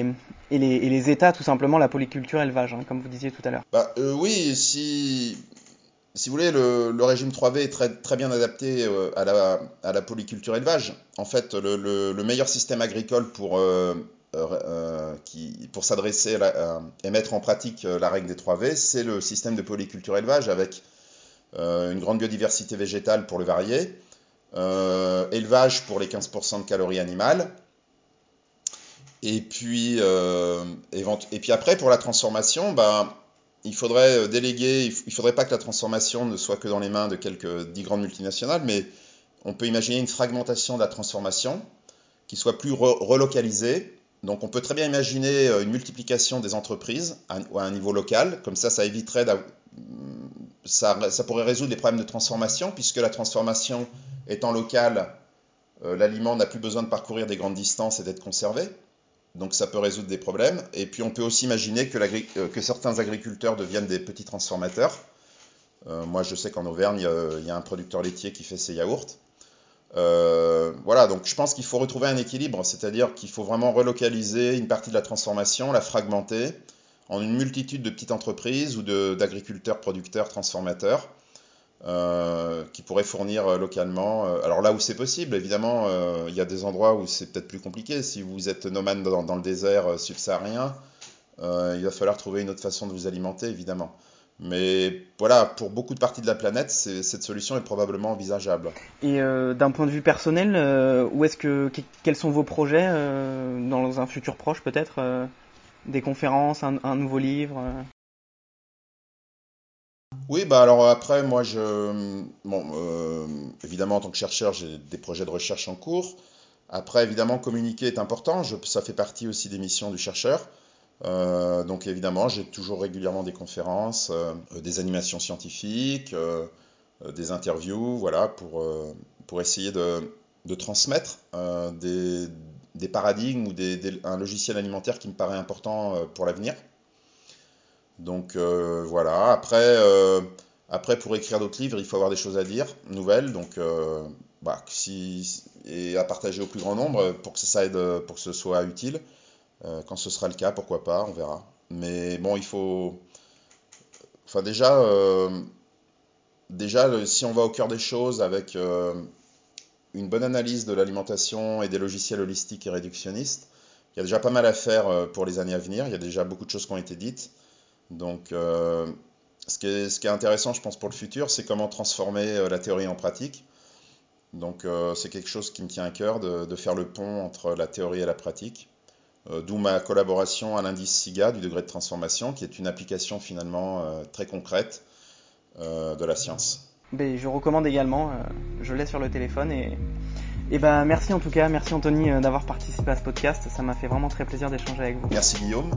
et, les, et, les, États tout simplement la polyculture élevage, hein, comme vous disiez tout à l'heure. Bah, euh, oui, si, si vous voulez, le, le, régime 3V est très, très bien adapté à, la, à la polyculture élevage. En fait, le, le meilleur système agricole pour euh, euh, qui, pour s'adresser et mettre en pratique euh, la règle des 3 V, c'est le système de polyculture élevage avec une grande biodiversité végétale pour le varié, élevage pour les 15% de calories animales, et puis, et puis après, pour la transformation, bah, il faudrait déléguer, il ne faudrait pas que la transformation ne soit que dans les mains de quelques dix grandes multinationales, mais on peut imaginer une fragmentation de la transformation qui soit plus relocalisée. Donc on peut très bien imaginer euh, une multiplication des entreprises à, un niveau local, comme ça ça éviterait ça, pourrait résoudre les problèmes de transformation, puisque la transformation étant locale, euh, l'aliment n'a plus besoin de parcourir des grandes distances et d'être conservé. Donc ça peut résoudre des problèmes. Et puis on peut aussi imaginer que, euh, certains agriculteurs deviennent des petits transformateurs. moi je sais qu'en Auvergne, il y a un producteur laitier qui fait ses yaourts. Euh, voilà, donc je pense qu'il faut retrouver un équilibre, c'est-à-dire qu'il faut vraiment relocaliser une partie de la transformation, la fragmenter en une multitude de petites entreprises ou d'agriculteurs, producteurs, transformateurs euh, qui pourraient fournir euh, localement. alors là où c'est possible, évidemment, il y a des endroits où c'est peut-être plus compliqué. Si vous êtes nomade dans, le désert subsaharien, il va falloir trouver une autre façon de vous alimenter, évidemment. Mais voilà, pour beaucoup de parties de la planète, cette solution est probablement envisageable. Et euh, d'un point de vue personnel, euh, où est-ce que, quels sont vos projets euh, dans un futur proche peut-être Des conférences, un, nouveau livre Oui, bah alors après, moi, je, bon, évidemment, en tant que chercheur, j'ai des projets de recherche en cours. Après, évidemment, communiquer est important. Ça fait partie aussi des missions du chercheur. Euh, donc évidemment, j'ai toujours régulièrement des conférences, euh, des animations scientifiques, euh, des interviews, voilà, pour, pour essayer de, de transmettre des, des, paradigmes ou des, un logiciel alimentaire qui me paraît important pour l'avenir. Donc voilà, après, après pour écrire d'autres livres, il faut avoir des choses à dire, nouvelles, donc bah, si, et à partager au plus grand nombre pour que ça aide, pour que ce soit utile. Euh, quand ce sera le cas, pourquoi pas, on verra. Mais bon, il faut. Enfin, déjà, euh, déjà si on va au cœur des choses avec euh, une bonne analyse de l'alimentation et des logiciels holistiques et réductionnistes, il y a déjà pas mal à faire pour les années à venir. Il y a déjà beaucoup de choses qui ont été dites. Donc, ce qui, est, ce, qui est, intéressant, je pense, pour le futur, c'est comment transformer la théorie en pratique. Donc, c'est quelque chose qui me tient à cœur de, faire le pont entre la théorie et la pratique. Euh, d'où ma collaboration à l'indice SIGA du degré de transformation, qui est une application finalement euh, très concrète euh, de la science. Ben, je recommande également, je l'ai sur le téléphone et, et ben, merci en tout cas, merci Anthony d'avoir participé à ce podcast, ça m'a fait vraiment très plaisir d'échanger avec vous. Merci Guillaume.